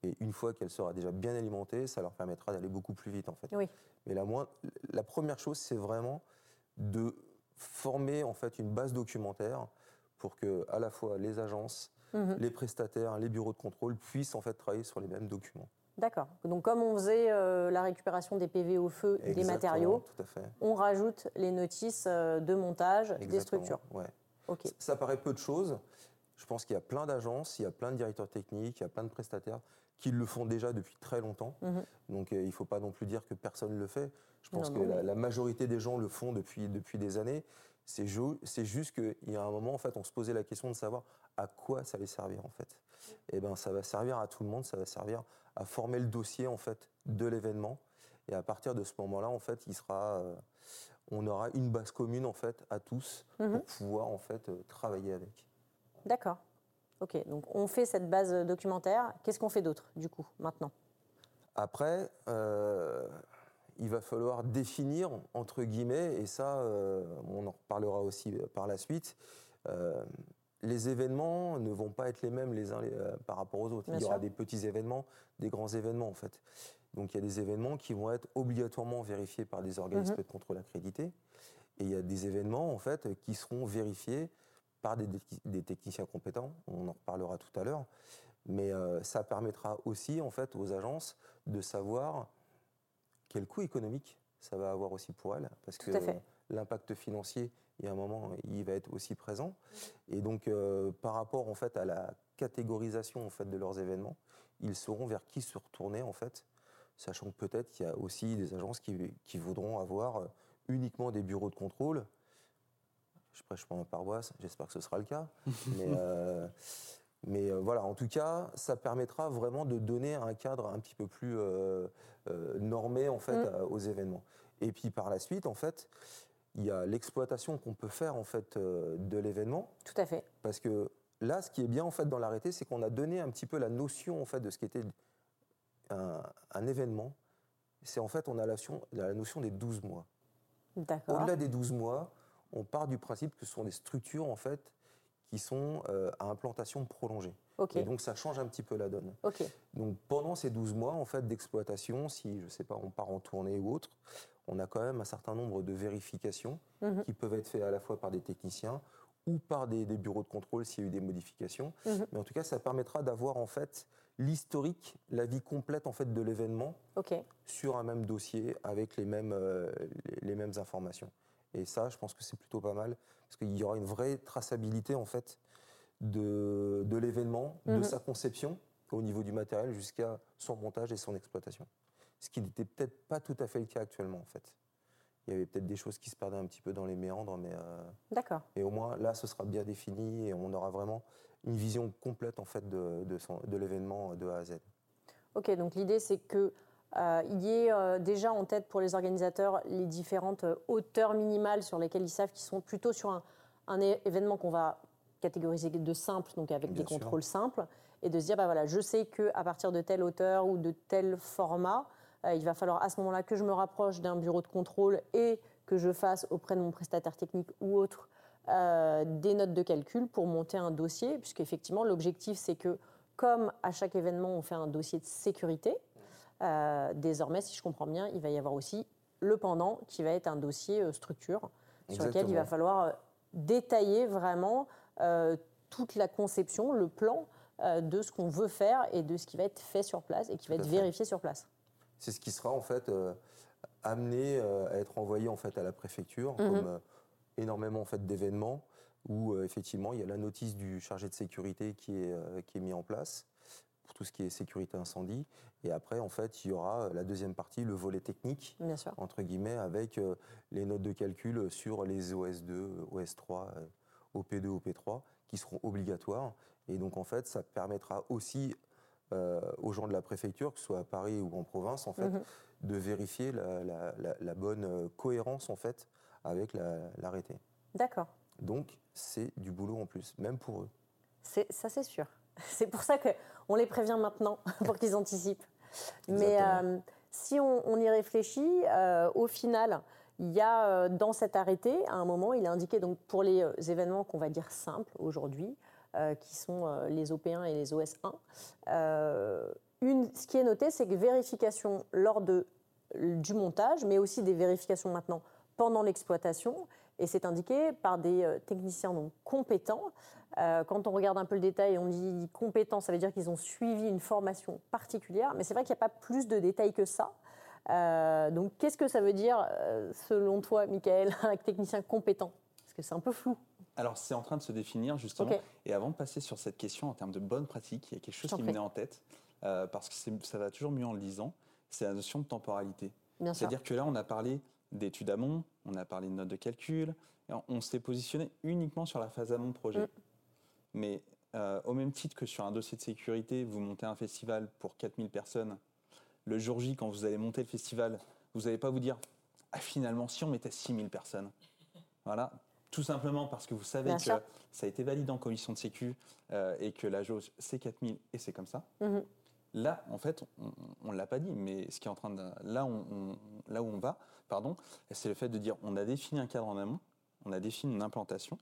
Et une fois qu'elle sera déjà bien alimentée, ça leur permettra d'aller beaucoup plus vite, en fait. Oui. Mais la, moins, la première chose, c'est vraiment de former, en fait, une base documentaire pour que, à la fois, les agences, Mhm. les prestataires, les bureaux de contrôle puissent, en fait, travailler sur les mêmes documents. D'accord. Donc, comme on faisait euh, la récupération des PV au feu, des matériaux, Tout à fait. on rajoute les notices euh, de montage des structures. ouais. Ok. Ça- Ça paraît peu de choses. Je pense qu'il y a plein d'agences, il y a plein de directeurs techniques, il y a plein de prestataires qui le font déjà depuis très longtemps. Mhm. Donc euh, il ne faut pas non plus dire que personne ne le fait. Je pense Non, que non, la, majorité des gens le font depuis, depuis des années. C'est ju- c'est juste qu'il y a un moment, en fait, on se posait la question de savoir à quoi ça allait servir, en fait. Et ben, ça va servir à tout le monde, ça va servir à former le dossier, en fait, de l'événement. Et à partir de ce moment-là, en fait, il sera, euh, on aura une base commune, en fait, à tous Mhm. pour pouvoir, en fait, euh, travailler avec. D'accord. Ok. Donc, on fait cette base documentaire. Qu'est-ce qu'on fait d'autre, du coup, maintenant? Après, euh, il va falloir définir, entre guillemets, et ça, euh, on en reparlera aussi par la suite, euh, les événements ne vont pas être les mêmes les uns euh, par rapport aux autres. Bien il y aura des petits événements, des grands événements en fait. Donc il y a des événements qui vont être obligatoirement vérifiés par des organismes Mhm. de contrôle accrédités, et il y a des événements en fait qui seront vérifiés par des, des techniciens compétents. On en reparlera tout à l'heure, mais euh, ça permettra aussi en fait aux agences de savoir quel coût économique ça va avoir aussi pour elles, parce Tout que l'impact financier, il y a un moment, il va être aussi présent. Et donc, euh, par rapport en fait à la catégorisation en fait de leurs événements, ils sauront vers qui se retourner en fait, sachant que peut-être qu'il y a aussi des agences qui, qui voudront avoir euh, uniquement des bureaux de contrôle. Je prêche pour ma paroisse, j'espère que ce sera le cas. mais euh, mais euh, voilà, en tout cas, ça permettra vraiment de donner un cadre un petit peu plus euh, normé en fait Mm. aux événements. Et puis par la suite, en fait, il y a l'exploitation qu'on peut faire en fait de l'événement, Tout à fait. parce que là, ce qui est bien en fait dans l'arrêté, c'est qu'on a donné un petit peu la notion en fait de ce qu'était un, un événement. C'est en fait, on a la notion, la notion des 12 mois. D'accord. Au-delà des 12 mois, on part du principe que ce sont des structures en fait qui sont euh, à implantation prolongée. Et donc ça change un petit peu la donne. Donc pendant ces 12 mois en fait d'exploitation, si je sais pas, on part en tournée ou autre, on a quand même un certain nombre de vérifications Mhm. qui peuvent être faites à la fois par des techniciens ou par des, des bureaux de contrôle s'il y a eu des modifications. Mhm. Mais en tout cas, ça permettra d'avoir en fait l'historique, la vie complète en fait de l'événement sur un même dossier avec les mêmes, euh, les mêmes informations. Et ça, je pense que c'est plutôt pas mal parce qu'il y aura une vraie traçabilité en fait de, de l'événement, de Mhm. sa conception au niveau du matériel jusqu'à son montage et son exploitation. Ce qui n'était peut-être pas tout à fait le cas actuellement en fait. Il y avait peut-être des choses qui se perdaient un petit peu dans les méandres, mais, euh, D'accord. mais au moins là, ce sera bien défini et on aura vraiment une vision complète en fait de, de l'événement de A à Z. Ok, donc l'idée c'est que euh, il y ait euh, déjà en tête pour les organisateurs les différentes euh, hauteurs minimales sur lesquelles ils savent qu'ils sont plutôt sur un, événement qu'on va catégoriser de simple, donc avec Bien des sûr. contrôles simples, et de se dire bah voilà, je sais que à partir de telle hauteur ou de tel format, il va falloir à ce moment-là que je me rapproche d'un bureau de contrôle et que je fasse auprès de mon prestataire technique ou autre des notes de calcul pour monter un dossier, puisqu'effectivement l'objectif c'est que comme à chaque événement on fait un dossier de sécurité, euh, désormais, si je comprends bien, il va y avoir aussi le pendant qui va être un dossier euh, structure sur lequel il va falloir euh, détailler vraiment euh, toute la conception, le plan de ce qu'on veut faire et de ce qui va être fait sur place et qui va Tout être fait. vérifié sur place. c'est ce qui sera en fait amené à être envoyé en fait à la préfecture, Mhm. comme énormément en fait d'événements où effectivement il y a la notice du chargé de sécurité qui est, qui est mis en place pour tout ce qui est sécurité incendie. Et après en fait il y aura euh, la deuxième partie, le volet technique Bien sûr. entre guillemets avec euh, les notes de calcul sur les OS2, OS3, euh, OP2, OP3 qui seront obligatoires. Et donc en fait ça permettra aussi euh, aux gens de la préfecture, que ce soit à Paris ou en province, en fait, Mhm. de vérifier la, la- la- la bonne cohérence en fait avec la- l'arrêté. D'accord. Donc c'est du boulot en plus, même pour eux. Ça, c'est sûr. C'est pour ça qu'on les prévient maintenant, pour qu'ils anticipent. Mais euh, si on, on y réfléchit, euh, au final, il y a euh, dans cet arrêté, à un moment, il est indiqué donc, pour les événements qu'on va dire simples aujourd'hui, euh, qui sont les OP1 et les OS1, euh, une, ce qui est noté, c'est que vérification lors de, du montage, mais aussi des vérifications maintenant pendant l'exploitation. Et c'est indiqué par des euh, techniciens donc, compétents. Euh, quand on regarde un peu le détail, on dit compétents, ça veut dire qu'ils ont suivi une formation particulière. Mais c'est vrai qu'il n'y a pas plus de détails que ça. Euh, donc, qu'est-ce que ça veut dire, selon toi, Michael, un technicien compétent? Parce que c'est un peu flou. Alors, c'est en train de se définir justement. Et avant de passer sur cette question en termes de bonne pratique, il y a quelque chose qui me venait en tête, euh, parce que ça va toujours mieux en le disant, c'est la notion de temporalité. C'est-à-dire que là, on a parlé d'études amont, on a parlé de notes de calcul, on- s'est positionné uniquement sur la phase amont projet. Mm. Mais euh, au même titre que sur un dossier de sécurité, vous montez un festival pour 4000 personnes, le jour J, quand vous allez monter le festival, vous n'allez pas vous dire ah, finalement, si on mettait 6000 personnes. Voilà. Tout simplement parce que vous savez Bien que sûr. ça a été validé en commission de sécu euh, et que la jauge, c'est 4000 et c'est comme ça. Mhm. Là, en fait, on ne l'a pas dit, mais ce qui est en train de, là, on, on- là où on va, pardon, c'est le fait de dire on a défini un cadre en amont, on a défini une implantation,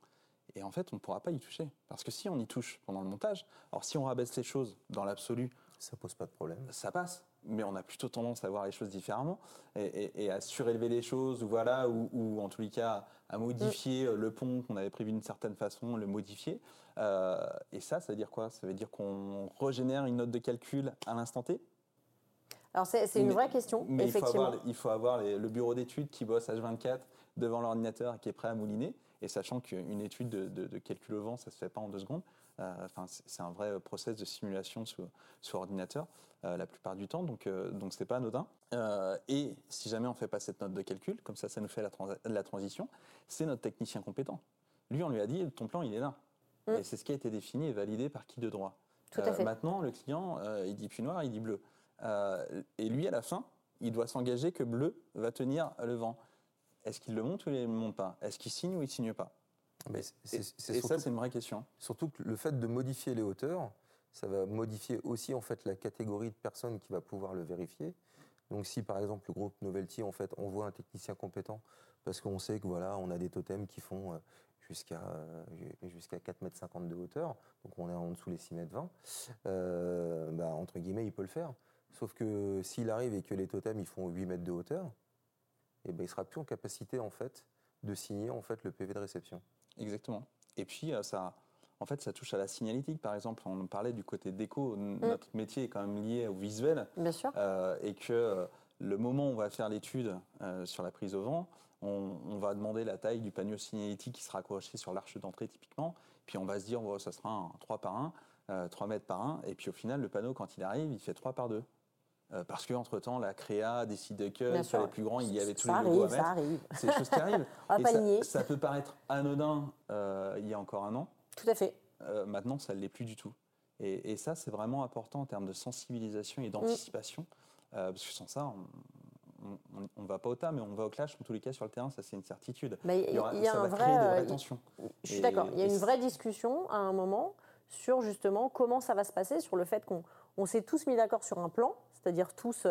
Et en fait, on ne pourra pas y toucher. Parce que si on y touche pendant le montage, alors si on rabaisse les choses dans l'absolu, ça pose pas de problème. Ça passe, mais on a plutôt tendance à voir les choses différemment et, à surélever les choses, ou voilà, ou, en tous les cas à modifier mm. le pont qu'on avait prévu d'une certaine façon, le modifier. Euh, et ça, ça veut dire quoi? Ça veut dire qu'on régénère une note de calcul à l'instant T? Alors c'est une vraie question, mais effectivement. Il faut avoir, le bureau d'études qui bosse H24 devant l'ordinateur et qui est prêt à mouliner. Et sachant qu'une étude de, calcul au vent, ça ne se fait pas en deux secondes. Euh, enfin, c'est un vrai process de simulation sous, ordinateur euh, la plupart du temps, donc euh, donc c'est pas anodin. et si jamais on fait pas cette note de calcul, comme ça, ça nous fait la, la transition, c'est notre technicien compétent. Lui, on lui a dit ton plan, il est là. Mm. Et c'est ce qui a été défini et validé par qui de droit. Tout à fait. Maintenant, le client, il dit plus noir, il dit bleu. et lui, à la fin, il doit s'engager que bleu va tenir le vent. Est-ce qu'il le monte ou il ne le monte pas? Est-ce qu'il signe ou il ne signe pas? Mais Et, ça, c'est une vraie question. Surtout que le fait de modifier les hauteurs, ça va modifier aussi en fait la catégorie de personnes qui va pouvoir le vérifier. Donc si par exemple le groupe Novelty en fait envoie un technicien compétent parce qu'on sait que voilà on a des totems qui font euh, jusqu'à euh, jusqu'à 4,50 m de hauteur, donc on est en dessous les 6,20 m, euh, bah, entre guillemets il peut le faire. Sauf que s'il arrive et que les totems ils font 8 mètres de hauteur, et ben, il sera plus en capacité en fait de signer en fait le PV de réception. Exactement. Et puis euh, ça, en fait, ça touche à la signalétique, par exemple. On parlait du côté déco. Mm. Notre métier est quand même lié au visuel. Bien sûr. Euh, et que euh, le moment où on va faire l'étude sur la prise au vent, on, va demander la taille du panneau signalétique qui sera accroché sur l'arche d'entrée typiquement. Puis on va se dire, ça sera un 3 par 1, 3 mètres par 1. Et puis au final, le panneau, quand il arrive, il fait 3 par 2. Euh, parce qu'entre-temps, la créa décide que sur les plus grands, il y avait tous les logos à. Ça arrive. C'est des choses qui arrivent. pas ça, peut paraître anodin euh, il y a encore un an. Tout à fait. Euh, maintenant, ça ne l'est plus du tout. Et, ça, c'est vraiment important en termes de sensibilisation et d'anticipation. parce que sans ça, on ne va pas au tas, mais on va au clash. En tous les cas, sur le terrain, ça, c'est une certitude. Mais il y, a, un vrai. Je suis d'accord. Il y a une vraie discussion à un moment sur justement comment ça va se passer, sur le fait qu'on s'est tous mis d'accord sur un plan c'est-à-dire tous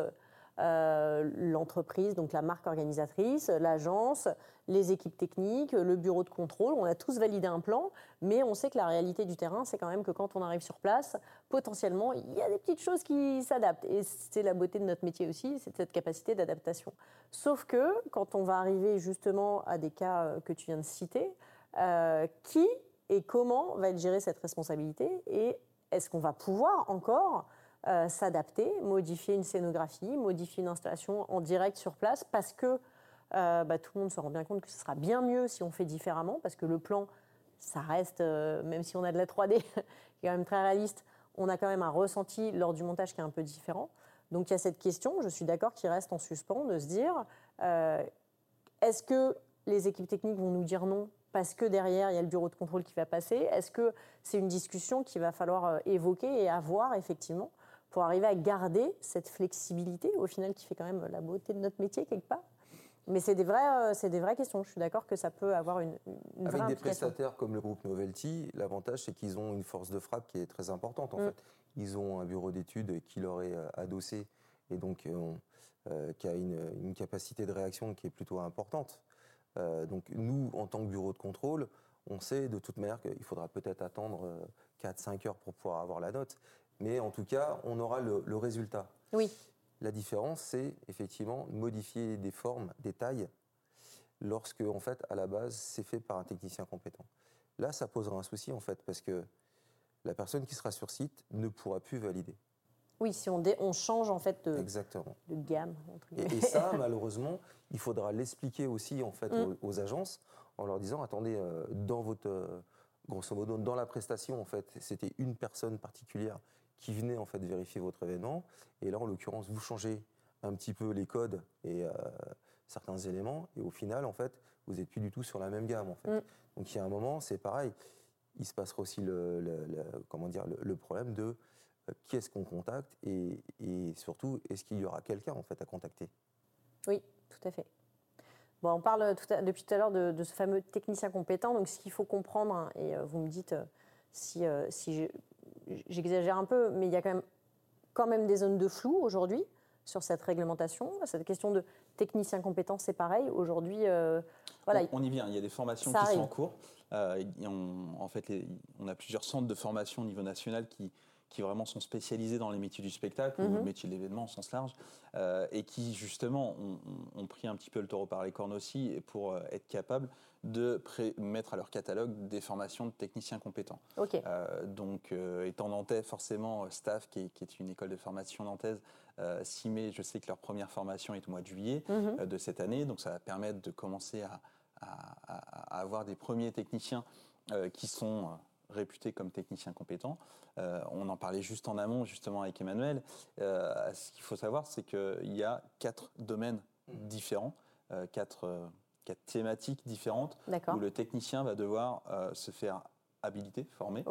euh, l'entreprise, donc la marque organisatrice, l'agence, les équipes techniques, le bureau de contrôle. On a tous validé un plan, mais on sait que la réalité du terrain, c'est quand même que quand on arrive sur place, potentiellement, il y a des petites choses qui s'adaptent. Et c'est la beauté de notre métier aussi, c'est cette capacité d'adaptation. Sauf que quand on va arriver justement à des cas euh, que tu viens de citer, euh, qui et comment va être gérée cette responsabilité et est-ce qu'on va pouvoir encore euh, s'adapter, modifier une scénographie, modifier une installation en direct sur place, parce que euh, bah, tout le monde se rend bien compte que ce sera bien mieux si on fait différemment, parce que le plan, ça reste, euh, même si on a de la 3D, qui est quand même très réaliste, on a quand même un ressenti lors du montage qui est un peu différent. Donc il y a cette question, je suis d'accord, qui reste en suspens, de se dire, est-ce que les équipes techniques vont nous dire non parce que derrière, il y a le bureau de contrôle qui va passer? Est-ce que c'est une discussion qu'il va falloir évoquer et avoir effectivement? Pour arriver à garder cette flexibilité, au final, qui fait quand même la beauté de notre métier quelque part. Mais c'est des, vraies, euh, c'est des vraies questions. Je suis d'accord que ça peut avoir une, une Avec des prestataires comme le groupe Novelty, l'avantage, c'est qu'ils ont une force de frappe qui est très importante. En mm. fait, ils ont un bureau d'études qui leur est euh, adossé et donc euh, qui a une, une, capacité de réaction qui est plutôt importante. donc nous, en tant que bureau de contrôle, on sait de toute manière qu'il faudra peut-être attendre 4-5 heures pour pouvoir avoir la note mais en tout cas, on aura le, résultat. Oui. La différence, c'est effectivement modifier des formes, des tailles, lorsque, en fait, à la base, c'est fait par un technicien compétent. Là, ça posera un souci, en fait, parce que la personne qui sera sur site ne pourra plus valider. Oui, si on, on change en fait de, Exactement. de gamme. Et, ça, malheureusement, il faudra l'expliquer aussi en fait mm. aux, agences en leur disant attendez, euh, dans votre euh, grosso modo dans la prestation en fait, c'était une personne particulière qui venait en fait vérifier votre événement. Et là, en l'occurrence, vous changez un petit peu les codes et euh, certains éléments, et au final, en fait, vous n'êtes plus du tout sur la même gamme. En fait. Mm. Donc il y a un moment, c'est pareil. Il se passera aussi le, comment dire, le, problème de euh, qui est-ce qu'on contacte et, surtout, est-ce qu'il y aura quelqu'un en fait à contacter? Oui, tout à fait. Bon, on parle depuis tout à l'heure de, ce fameux technicien compétent. Donc, ce qu'il faut comprendre, hein, et euh, vous me dites si, si j'exagère un peu, mais il y a quand même, quand même des zones de flou aujourd'hui sur cette réglementation. Cette question de technicien compétent, c'est pareil. Aujourd'hui, euh, voilà. on, y vient. Il y a des formations qui sont en cours. on, en fait, on a plusieurs centres de formation au niveau national qui, qui vraiment sont spécialisés dans les métiers du spectacle ou mhm. le métier de l'événement au sens large, euh, et qui justement ont, pris un petit peu le taureau par les cornes aussi pour euh, être capables de mettre à leur catalogue des formations de techniciens compétents. Euh, donc, étant nantais, forcément, Staff, qui est, une école de formation nantaise, 6 mai, je sais que leur première formation est au mois de juillet mhm. de cette année, donc ça va permettre de commencer à, à avoir des premiers techniciens qui sont réputé comme technicien compétent. Euh, on en parlait juste en amont, justement, avec Emmanuel. Euh, ce qu'il faut savoir, c'est qu'il y a quatre domaines différents, euh, quatre, quatre, thématiques différentes, où le technicien va devoir se faire habiliter, former.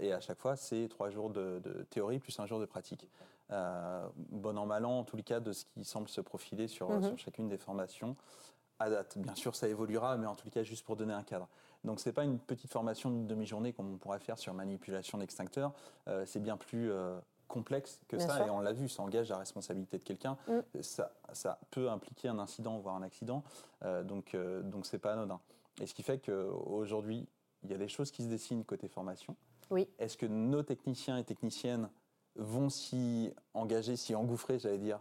et à chaque fois, c'est trois jours de, théorie plus un jour de pratique. bon an, mal an, en tous les cas, de ce qui semble se profiler sur, mhm. sur chacune des formations à date. Bien sûr, ça évoluera, mais en les cas, juste pour donner un cadre. Donc, ce n'est pas une petite formation de demi-journée comme on pourrait faire sur manipulation d'extincteurs. Euh, c'est bien plus euh, complexe que ça, et on l'a vu, ça engage la responsabilité de quelqu'un. Mm. Ça, ça, peut impliquer un incident, voire un accident. Euh, donc, donc c'est pas anodin. Et ce qui fait qu'aujourd'hui, il y a des choses qui se dessinent côté formation. Oui. Est-ce que nos techniciens et techniciennes vont s'y engager, s'y engouffrer, j'allais dire,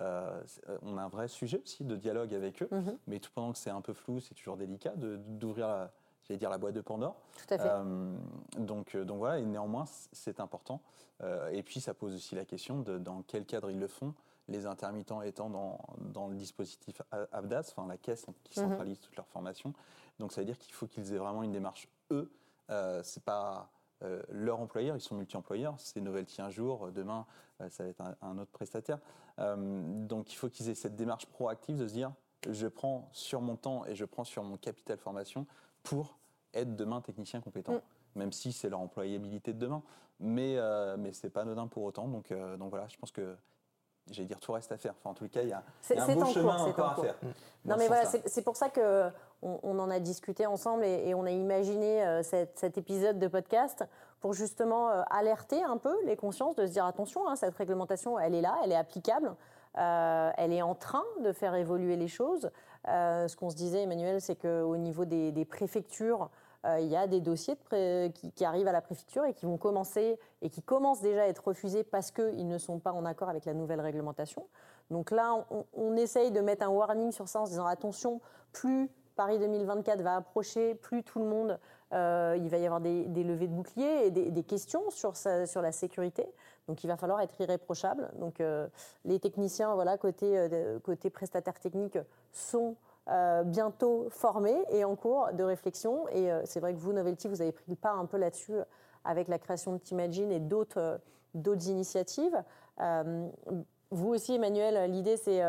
euh, on a un vrai sujet aussi de dialogue avec eux, mhm. mais tout pendant que c'est un peu flou, c'est toujours délicat d'ouvrir la, j'allais dire la boîte de Pandore. Tout à fait. Euh, donc, euh, donc voilà, et néanmoins, c'est important. et puis, ça pose aussi la question de dans quel cadre ils le font, les intermittents étant dans, dans le dispositif ABDAS, enfin la caisse qui mhm. centralise toute leur formation. Donc, ça veut dire qu'il faut qu'ils aient vraiment une démarche, eux. c'est pas euh, leur employeur, ils sont multi-employeurs, c'est Novelty un jour, euh, demain euh, ça va être un, autre prestataire. donc il faut qu'ils aient cette démarche proactive de se dire je prends sur mon temps et je prends sur mon capital formation pour être demain technicien compétent. Mm. Même si c'est leur employabilité de demain, mais, mais ce n'est pas anodin pour autant. Donc, donc voilà, je pense que j'allais dire tout reste à faire. Enfin, en tout cas, il y a, un beau chemin encore à faire. Non, mais voilà, c'est pour ça que on, en a discuté ensemble et, on a imaginé euh, cet épisode de podcast pour justement euh, alerter un peu les consciences, de se dire attention, hein, cette réglementation, elle est là, elle est applicable, euh, elle est en train de faire évoluer les choses. ce qu'on se disait, Emmanuel, c'est qu'au niveau des préfectures, il y a des dossiers qui, arrivent à la préfecture et qui vont commencer et qui commencent déjà à être refusés parce qu'ils ne sont pas en accord avec la nouvelle réglementation. Donc là, on, essaye de mettre un warning sur ça en se disant attention, plus Paris 2024 va approcher, plus tout le monde, euh, il va y avoir des, levées de boucliers et des, questions sur, sur la sécurité. Donc il va falloir être irréprochable. Donc euh, les techniciens, voilà, côté, côté prestataire technique, sont euh, bientôt formé et en cours de réflexion. Et euh, c'est vrai que vous, Novelty, vous avez pris le pas un peu là-dessus euh, avec la création de Timagine et d'autres initiatives. vous aussi, Emmanuel, l'idée, c'est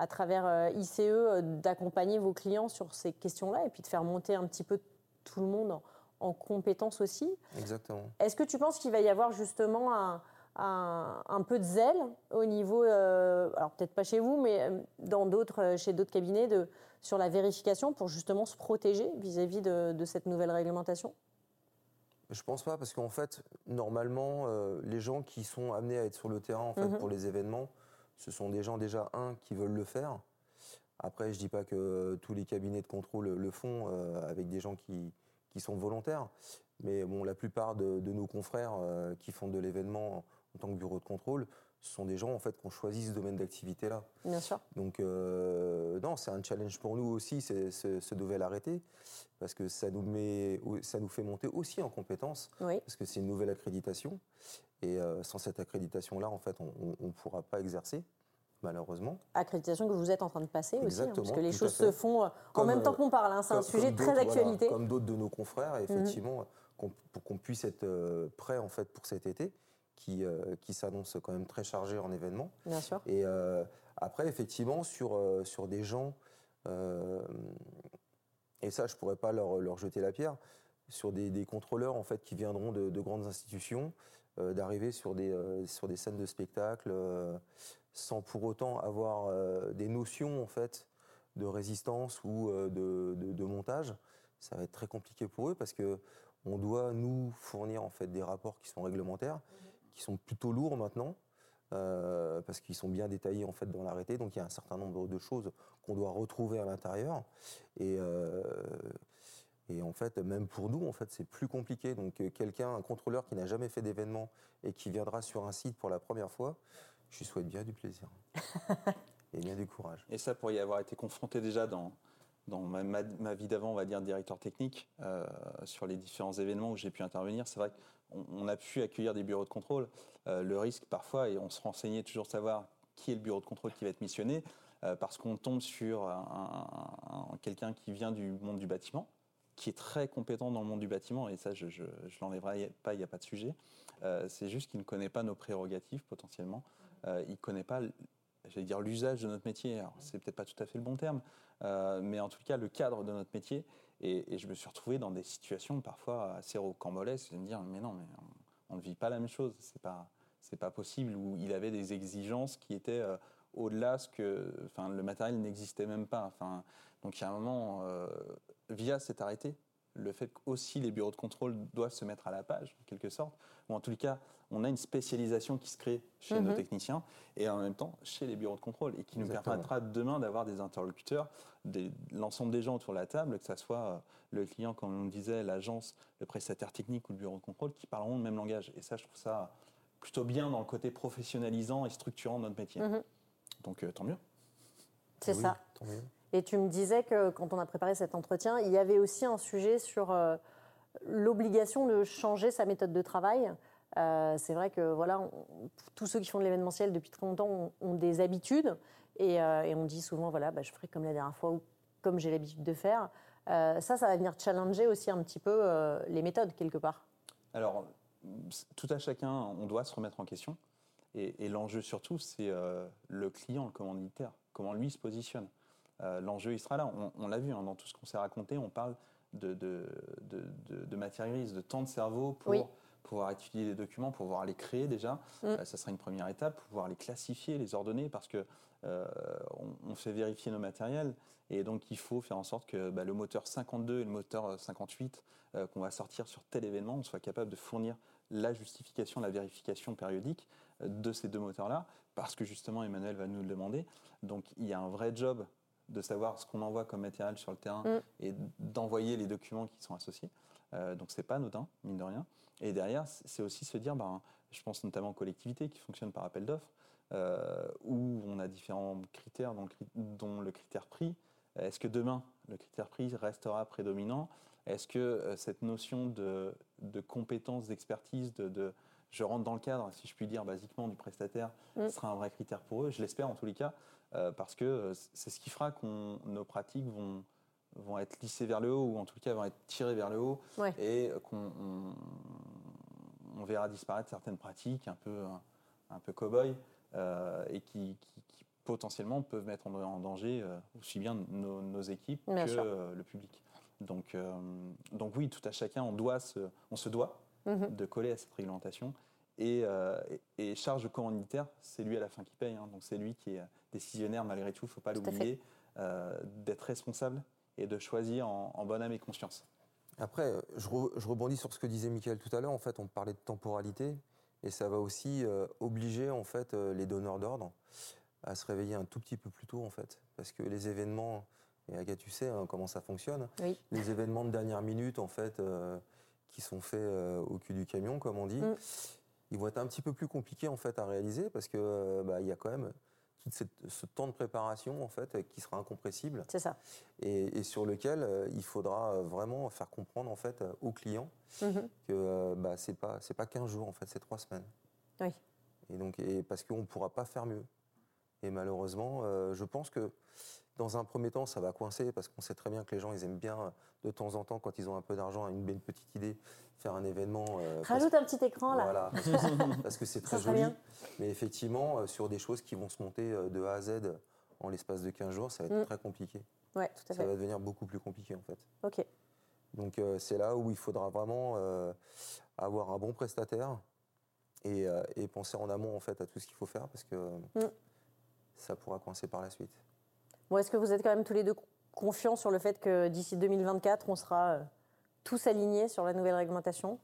à travers ICE d'accompagner vos clients sur ces questions-là et puis de faire monter un petit peu tout le monde en, en compétences aussi. Exactement. Est-ce que tu penses qu'il va y avoir justement un, un, peu de zèle au niveau, alors peut-être pas chez vous, mais dans d'autres, chez d'autres cabinets, de, sur la vérification pour justement se protéger vis-à-vis de, cette nouvelle réglementation? Je pense pas, parce qu'en fait, normalement, euh, les gens qui sont amenés à être sur le terrain en fait, mhm. pour les événements, ce sont des gens déjà, un, qui veulent le faire. Après, je dis pas que tous les cabinets de contrôle le font euh, avec des gens qui, sont volontaires. Mais la plupart de, nos confrères euh, qui font de l'événement en tant que bureau de contrôle ce sont des gens en fait qui ont choisi ce domaine d'activité-là. Bien sûr. Donc euh, non, c'est un challenge pour nous aussi, c'est ce nouvel arrêté, parce que ça nous met, ça nous fait monter aussi en compétences, parce que c'est une nouvelle accréditation, et euh, sans cette accréditation-là, en fait, on ne pourra pas exercer. Malheureusement. Accréditation que vous êtes en train de passer aussi, hein, parce que les choses se font euh, en même temps qu'on parle. Hein, c'est un sujet très d'actualité. comme d'autres de nos confrères, effectivement, pour qu'on puisse être prêt en fait pour cet été qui, euh, qui s'annonce quand même très chargé en événements. Bien sûr. Et euh, après, effectivement, sur, euh, sur des gens, et ça, je ne pourrais pas leur, leur, jeter la pierre, sur des, des, contrôleurs en fait, qui viendront de, de grandes institutions, d'arriver sur, des sur des scènes de spectacle sans pour autant avoir des notions en fait, de résistance ou de, de, de, montage. Ça va être très compliqué pour eux parce que on doit nous fournir en fait des rapports qui sont réglementaires qui sont plutôt lourds maintenant. euh, parce qu'ils sont bien détaillés en fait dans l'arrêté. Donc il y a un certain nombre de choses qu'on doit retrouver à l'intérieur. Et, euh, et en fait, même pour nous, en fait, c'est plus compliqué. Donc quelqu'un, un contrôleur qui n'a jamais fait d'événement et qui viendra sur un site pour la première fois, je lui souhaite bien du plaisir et bien du courage. Et ça, pour y avoir été confronté déjà dans, dans ma, vie d'avant, on va dire directeur technique, euh, sur les différents événements où j'ai pu intervenir, c'est vrai qu'on on a pu accueillir des bureaux de contrôle. Euh, le risque parfois, et on se renseignait toujours savoir qui est le bureau de contrôle qui va être missionné, euh, parce qu'on tombe sur quelqu'un qui vient du monde du bâtiment, qui est très compétent dans le monde du bâtiment, et ça, je ne l'enlèverai pas, il n'y a pas de sujet. c'est juste qu'il ne connaît pas nos prérogatives potentiellement. il ne connaît pas j'allais dire l'usage de notre métier. Alors, c'est peut-être pas tout à fait le bon terme, euh, mais en tout cas le cadre de notre métier. Et, je me suis retrouvé dans des situations parfois assez rocambolesques, de me dire mais non, mais on, ne vit pas la même chose, c'est pas c'est pas possible. Où il avait des exigences qui étaient euh, au-delà ce que, enfin, le matériel n'existait même pas. Enfin, donc il y a un moment, euh, via cet arrêté, le fait qu'aussi les bureaux de contrôle doivent se mettre à la page, en quelque sorte, ou en tout cas, on a une spécialisation qui se crée chez nos mhm. techniciens et en même temps chez les bureaux de contrôle et qui nous permettra demain d'avoir des interlocuteurs, l'ensemble des gens autour de la table, que ce soit euh, le client, comme on disait, l'agence, le prestataire technique ou le bureau de contrôle, qui parleront le même langage. Et ça, je trouve ça plutôt bien dans le côté professionnalisant et structurant de notre métier. Mhm. Donc, euh, tant mieux. C'est ça. Et tu me disais que quand on a préparé cet entretien, il y avait aussi un sujet sur euh, l'obligation de changer sa méthode de travail. Euh, c'est vrai que voilà, tous ceux qui font de l'événementiel depuis très longtemps ont, des habitudes et, euh, et, on dit souvent voilà, bah, je ferai comme la dernière fois ou comme j'ai l'habitude de faire. ça, ça va venir challenger aussi un petit peu les méthodes quelque part. Alors, tout à chacun, on doit se remettre en question. Et l'enjeu surtout, c'est le client, le commanditaire, comment lui se positionne. Euh, l'enjeu, il sera là. On, l'a vu hein, dans tout ce qu'on s'est raconté, on parle de, de, de, de, matière grise, de temps de cerveau pour pouvoir étudier les documents, pour pouvoir les créer déjà. Mm. Euh, ça sera une première étape, pouvoir les classifier, les ordonner, parce que euh, on, fait vérifier nos matériels. Et donc, il faut faire en sorte que bah, le moteur 52 et le moteur 58 qu'on va sortir sur tel événement, on soit capable de fournir la justification, la vérification périodique de ces deux moteurs-là, parce que justement, Emmanuel va nous le demander. Donc, il y a un vrai job de savoir ce qu'on envoie comme matériel sur le terrain mm. et d'envoyer les documents qui sont associés. Euh, donc c'est pas anodin, mine de rien. Et derrière, c'est aussi se dire, ben, je pense notamment aux collectivités qui fonctionnent par appel d'offres, euh, où on a différents critères, dont, le critère prix. Est-ce que demain, le critère prix restera prédominant? Est-ce que euh, cette notion de, de compétence, d'expertise, de, je rentre dans le cadre, si je puis dire, basiquement, du prestataire, mm. sera un vrai critère pour eux? Je l'espère en tous les cas. Euh, parce que euh, c'est ce qui fera que nos pratiques vont, vont être lissées vers le haut, ou en tout cas vont être tirées vers le haut, et qu'on on, verra disparaître certaines pratiques un peu, un peu cow-boy, euh, et qui, potentiellement peuvent mettre en, danger aussi bien nos, équipes que le public. Donc, donc oui, tout à chacun, on, doit se, on se doit mm-hmm. de coller à cette réglementation. Euh, et, charge de commanditaire, c'est lui à la fin qui paye. Hein. donc c'est lui qui est décisionnaire malgré tout, il ne faut pas l'oublier, euh, d'être responsable et de choisir en, bonne âme et conscience. Après, je, rebondis sur ce que disait Michael tout à l'heure. En fait, on parlait de temporalité et ça va aussi euh, obliger en fait les donneurs d'ordre à se réveiller un tout petit peu plus tôt en fait, parce que les événements, et Agathe, tu sais hein, comment ça fonctionne. Les événements de dernière minute en fait qui sont faits au cul du camion, comme on dit. Mm ils vont être un petit peu plus compliqués en fait à réaliser parce que euh, bah, il y a quand même tout ce temps de préparation en fait qui sera incompressible. C'est ça. Et, sur lequel euh, il faudra euh, vraiment faire comprendre en fait aux clients mhm. que bah, c'est pas c'est pas 15 jours en fait, c'est 3 semaines. Oui. Et donc et parce qu'on ne pourra pas faire mieux. Et malheureusement, je pense que dans un premier temps, ça va coincer parce qu'on sait très bien que les gens, ils aiment bien de temps en temps, quand ils ont un peu d'argent, une, une petite idée, faire un événement. Euh, Rajoute un petit écran là. Voilà, parce que c'est très joli. Mais effectivement, euh, sur des choses qui vont se monter euh, de A à Z en l'espace de 15 jours, ça va être mm. très compliqué. Ouais, tout à fait. Ça va devenir beaucoup plus compliqué en fait. Ok. Donc c'est là où il faudra vraiment avoir un bon prestataire et, et, penser en amont en fait à tout ce qu'il faut faire parce que mm. Ça pourra coincer par la suite. Bon, est-ce que vous êtes quand même tous les deux confiants sur le fait que d'ici 2024, on sera tous alignés sur la nouvelle réglementation?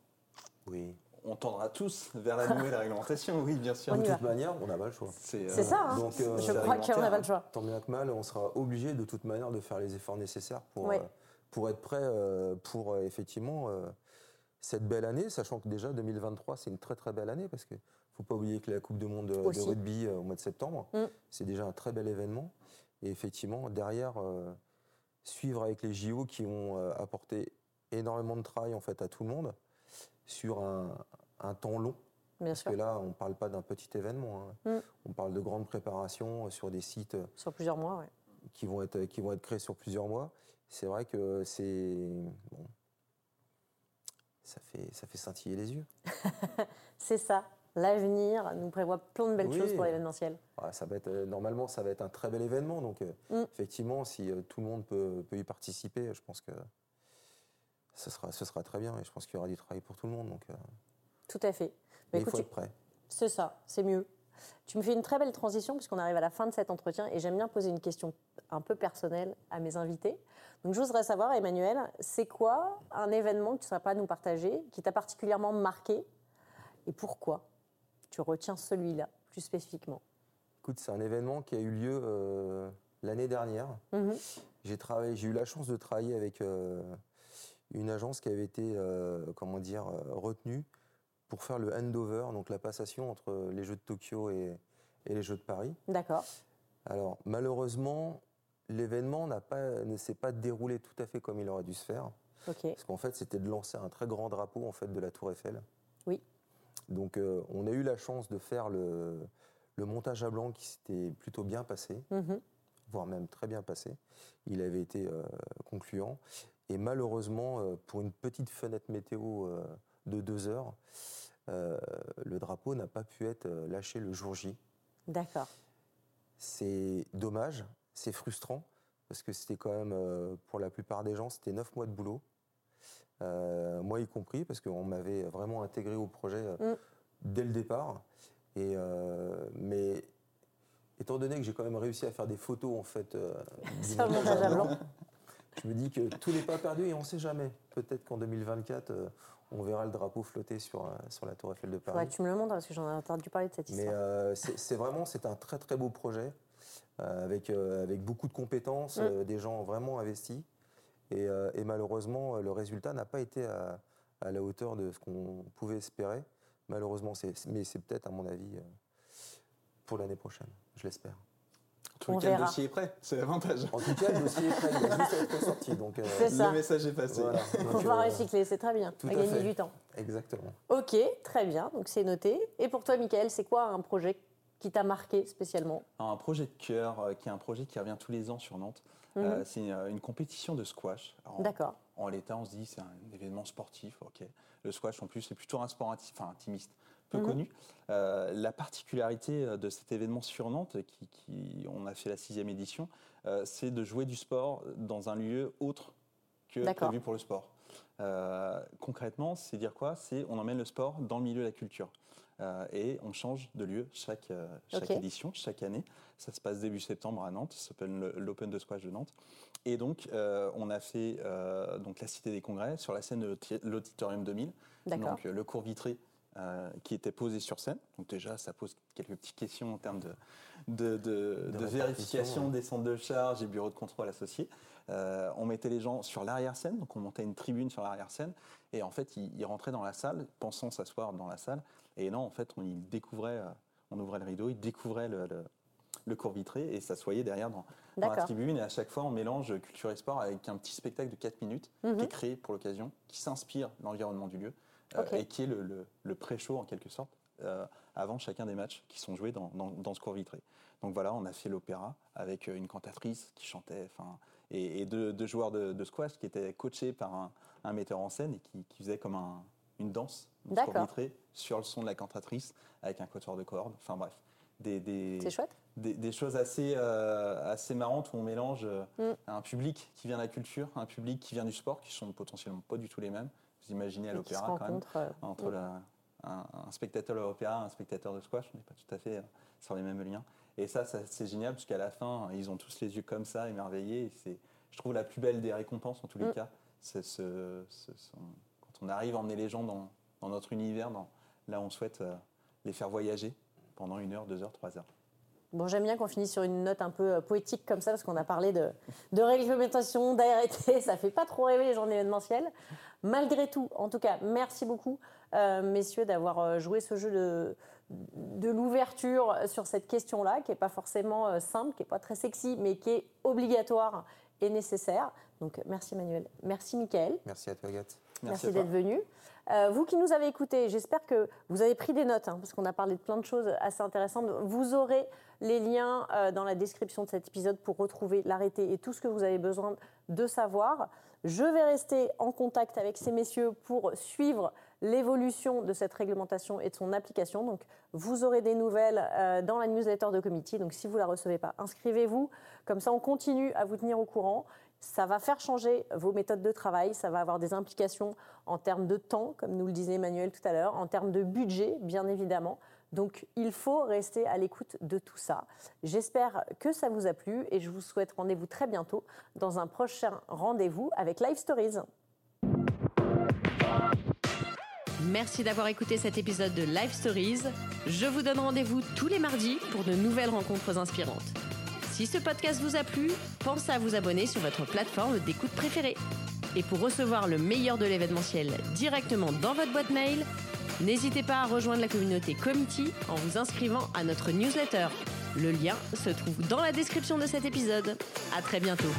Oui. on tendra tous vers la nouvelle réglementation, oui, bien sûr. de toute manière, on n'a pas le choix. C'est ça, hein. Donc, je crois qu'on n'a pas le choix. Tant bien que mal, on sera obligé de toute manière de faire les efforts nécessaires pour, pour être prêt pour effectivement cette belle année, sachant que déjà 2023, c'est une très très belle année parce qu'il ne faut pas oublier que la Coupe du Monde de, rugby au mois de septembre, mm. c'est déjà un très bel événement. Et effectivement, derrière, suivre avec les JO qui vont apporter énormément de travail en fait à tout le monde sur un, temps long. Parce que là, on ne parle pas d'un petit événement. Hein. Mm. On parle de grandes préparations sur des sites. Sur plusieurs mois, oui. Qui vont être, qui vont être créés sur plusieurs mois. C'est vrai que c'est. Bon, ça, fait, ça fait scintiller les yeux. c'est ça. L'avenir nous prévoit plein de belles choses pour l'événementiel. ça va être, euh, normalement, ça va être un très bel événement. Donc, euh, mm. effectivement, si euh, tout le monde peut, peut, y participer, je pense que ce sera, ce sera très bien et je pense qu'il y aura du travail pour tout le monde. Donc, Tout à fait. Mais, il faut être prêt. C'est ça, c'est mieux. Tu me fais une très belle transition puisqu'on arrive à la fin de cet entretien et j'aime bien poser une question un peu personnelle à mes invités. Donc je voudrais savoir, Emmanuel, c'est quoi un événement que tu ne serais pas à nous partager, qui t'a particulièrement marqué et pourquoi? Tu retiens celui-là plus spécifiquement Écoute, c'est un événement qui a eu lieu euh, l'année dernière. Mhm. J'ai travaillé, j'ai eu la chance de travailler avec euh, une agence qui avait été, euh, comment dire, retenue pour faire le handover, donc la passation entre les Jeux de Tokyo et, les Jeux de Paris. D'accord. Alors malheureusement, l'événement ne s'est pas déroulé tout à fait comme il aurait dû se faire. Parce qu'en fait, c'était de lancer un très grand drapeau en fait de la Tour Eiffel. Oui. Donc euh, on a eu la chance de faire le, montage à blanc qui s'était plutôt bien passé, mhm. voire même très bien passé. Il avait été concluant. Et malheureusement, euh, pour une petite fenêtre météo euh, de deux heures, euh, le drapeau n'a pas pu être lâché le jour J. D'accord. C'est dommage, c'est frustrant, parce que c'était quand même, pour la plupart des gens, c'était neuf mois de boulot. Moi y compris, parce qu'on m'avait vraiment intégré au projet mm. dès le départ. Et, mais étant donné que j'ai quand même réussi à faire des photos en fait, blanc je me dis que tout n'est pas perdu et on ne sait jamais. Peut-être qu'en 2024, euh, on verra le drapeau flotter sur, euh, sur la Tour Eiffel de Paris. Que tu me le montres parce que j'en ai entendu parler de cette histoire. Mais euh, c'est vraiment c'est un très très beau projet avec, avec beaucoup de compétences, mm. des gens vraiment investis. Et, et malheureusement, le résultat n'a pas été à, à, la hauteur de ce qu'on pouvait espérer. Malheureusement, mais c'est peut-être, à mon avis, pour l'année prochaine. Je l'espère. En tout cas, le dossier est prêt, c'est l'avantage. En tout cas, le dossier est prêt, il a juste à être sorti. Donc, euh, le message est passé. Voilà. On va euh, recycler, c'est très bien. On va gagner du temps. Exactement. Ok, très bien, donc c'est noté. Et pour toi, Michael, c'est quoi un projet qui t'a marqué spécialement? Un projet de cœur, euh, qui est un projet qui revient tous les ans sur Nantes. Mhm. c'est une, compétition de squash. D'accord. En, l'état, on se dit c'est un événement sportif. Ok. Le squash, en plus, c'est plutôt un sport intimiste peu mhm. connu. Euh, la particularité euh, de cet événement sur Nantes, qui, on a fait la sixième édition, euh, c'est de jouer du sport dans un lieu autre que prévu pour le sport. concrètement, c'est dire quoi? C'est on emmène le sport dans le milieu de la culture. Et on change de lieu chaque, chaque édition, chaque année. Ça se passe début septembre à Nantes, ça s'appelle l'Open de Squash de Nantes. Et donc, on a fait donc, la Cité des Congrès sur la scène de l'Auditorium 2000, donc le cours vitré euh, qui était posé sur scène. Donc déjà, ça pose quelques petites questions en termes de, de, vérification des centres de charge et bureaux de contrôle associés. Euh, on mettait les gens sur l'arrière-scène, donc on montait une tribune sur l'arrière-scène, et en fait, ils, rentraient dans la salle, pensant s'asseoir dans la salle, et non, en fait, on découvrait, euh, on ouvrait le rideau, ils découvraient le, le, cours vitré et s'assoyaient derrière dans, la tribune. Et à chaque fois, on mélange culture et sport avec un petit spectacle de 4 minutes qui est mhm. créé pour l'occasion, qui s'inspire de l'environnement du lieu. Euh, et qui est le, pré-show en quelque sorte euh, avant chacun des matchs qui sont joués dans, ce cours vitré. Donc voilà, on a fait l'opéra avec euh, une cantatrice qui chantait, et, et deux, joueurs de, squash qui étaient coachés par un, metteur en scène et qui, qui faisaient comme une danse dans ce cours vitré sur le son de la cantatrice avec un quatuor de cordes. Enfin bref, des, des, des, choses assez, assez marrantes où on mélange mm. un public qui vient de la culture, un public qui vient du sport, qui sont potentiellement pas du tout les mêmes, vous imaginez à l'opéra quand même, euh, entre un, spectateur de l'opéra, un spectateur de squash, on n'est pas tout à fait euh, sur les mêmes liens. Et ça, c'est génial parce qu'à la fin, ils ont tous les yeux comme ça, émerveillés. c'est, je trouve, la plus belle des récompenses en tous les mm. cas. C'est ce, quand on arrive à emmener les gens dans, notre univers, dans, là, on souhaite les faire voyager pendant une heure, deux heures, trois heures. Bon, j'aime bien qu'on finisse sur une note un peu poétique comme ça, parce qu'on a parlé de, de réglementation, d'ART, ça fait pas trop rêver les journées événementielles. Malgré tout, en tout cas, merci beaucoup, messieurs, d'avoir joué ce jeu de, de l'ouverture sur cette question-là, qui n'est pas forcément euh, simple, qui n'est pas très sexy, mais qui est obligatoire et nécessaire. Donc merci Emmanuel, merci Michael. Merci à toi Agathe. Merci, d'être venu. Euh, vous qui nous avez écoutés, j'espère que vous avez pris des notes, hein, parce qu'on a parlé de plein de choses assez intéressantes. Vous aurez les liens euh, dans la description de cet épisode pour retrouver l'arrêté et tout ce que vous avez besoin de savoir. Je vais rester en contact avec ces messieurs pour suivre l'évolution de cette réglementation et de son application. Donc, vous aurez des nouvelles euh, dans la newsletter de committee. Donc, si vous ne la recevez pas, inscrivez-vous. Comme ça, on continue à vous tenir au courant. Ça va faire changer vos méthodes de travail. Ça va avoir des implications en termes de temps, comme nous le disait Emmanuel tout à l'heure, en termes de budget, bien évidemment. Donc, il faut rester à l'écoute de tout ça. J'espère que ça vous a plu et je vous souhaite rendez-vous très bientôt dans un prochain rendez-vous avec Live Stories. Merci d'avoir écouté cet épisode de Live Stories. Je vous donne rendez-vous tous les mardis pour de nouvelles rencontres inspirantes. Si ce podcast vous a plu, pensez à vous abonner sur votre plateforme d'écoute préférée. Et pour recevoir le meilleur de l'événementiel directement dans votre boîte mail, n'hésitez pas à rejoindre la communauté Committee en vous inscrivant à notre newsletter. Le lien se trouve dans la description de cet épisode. À très bientôt.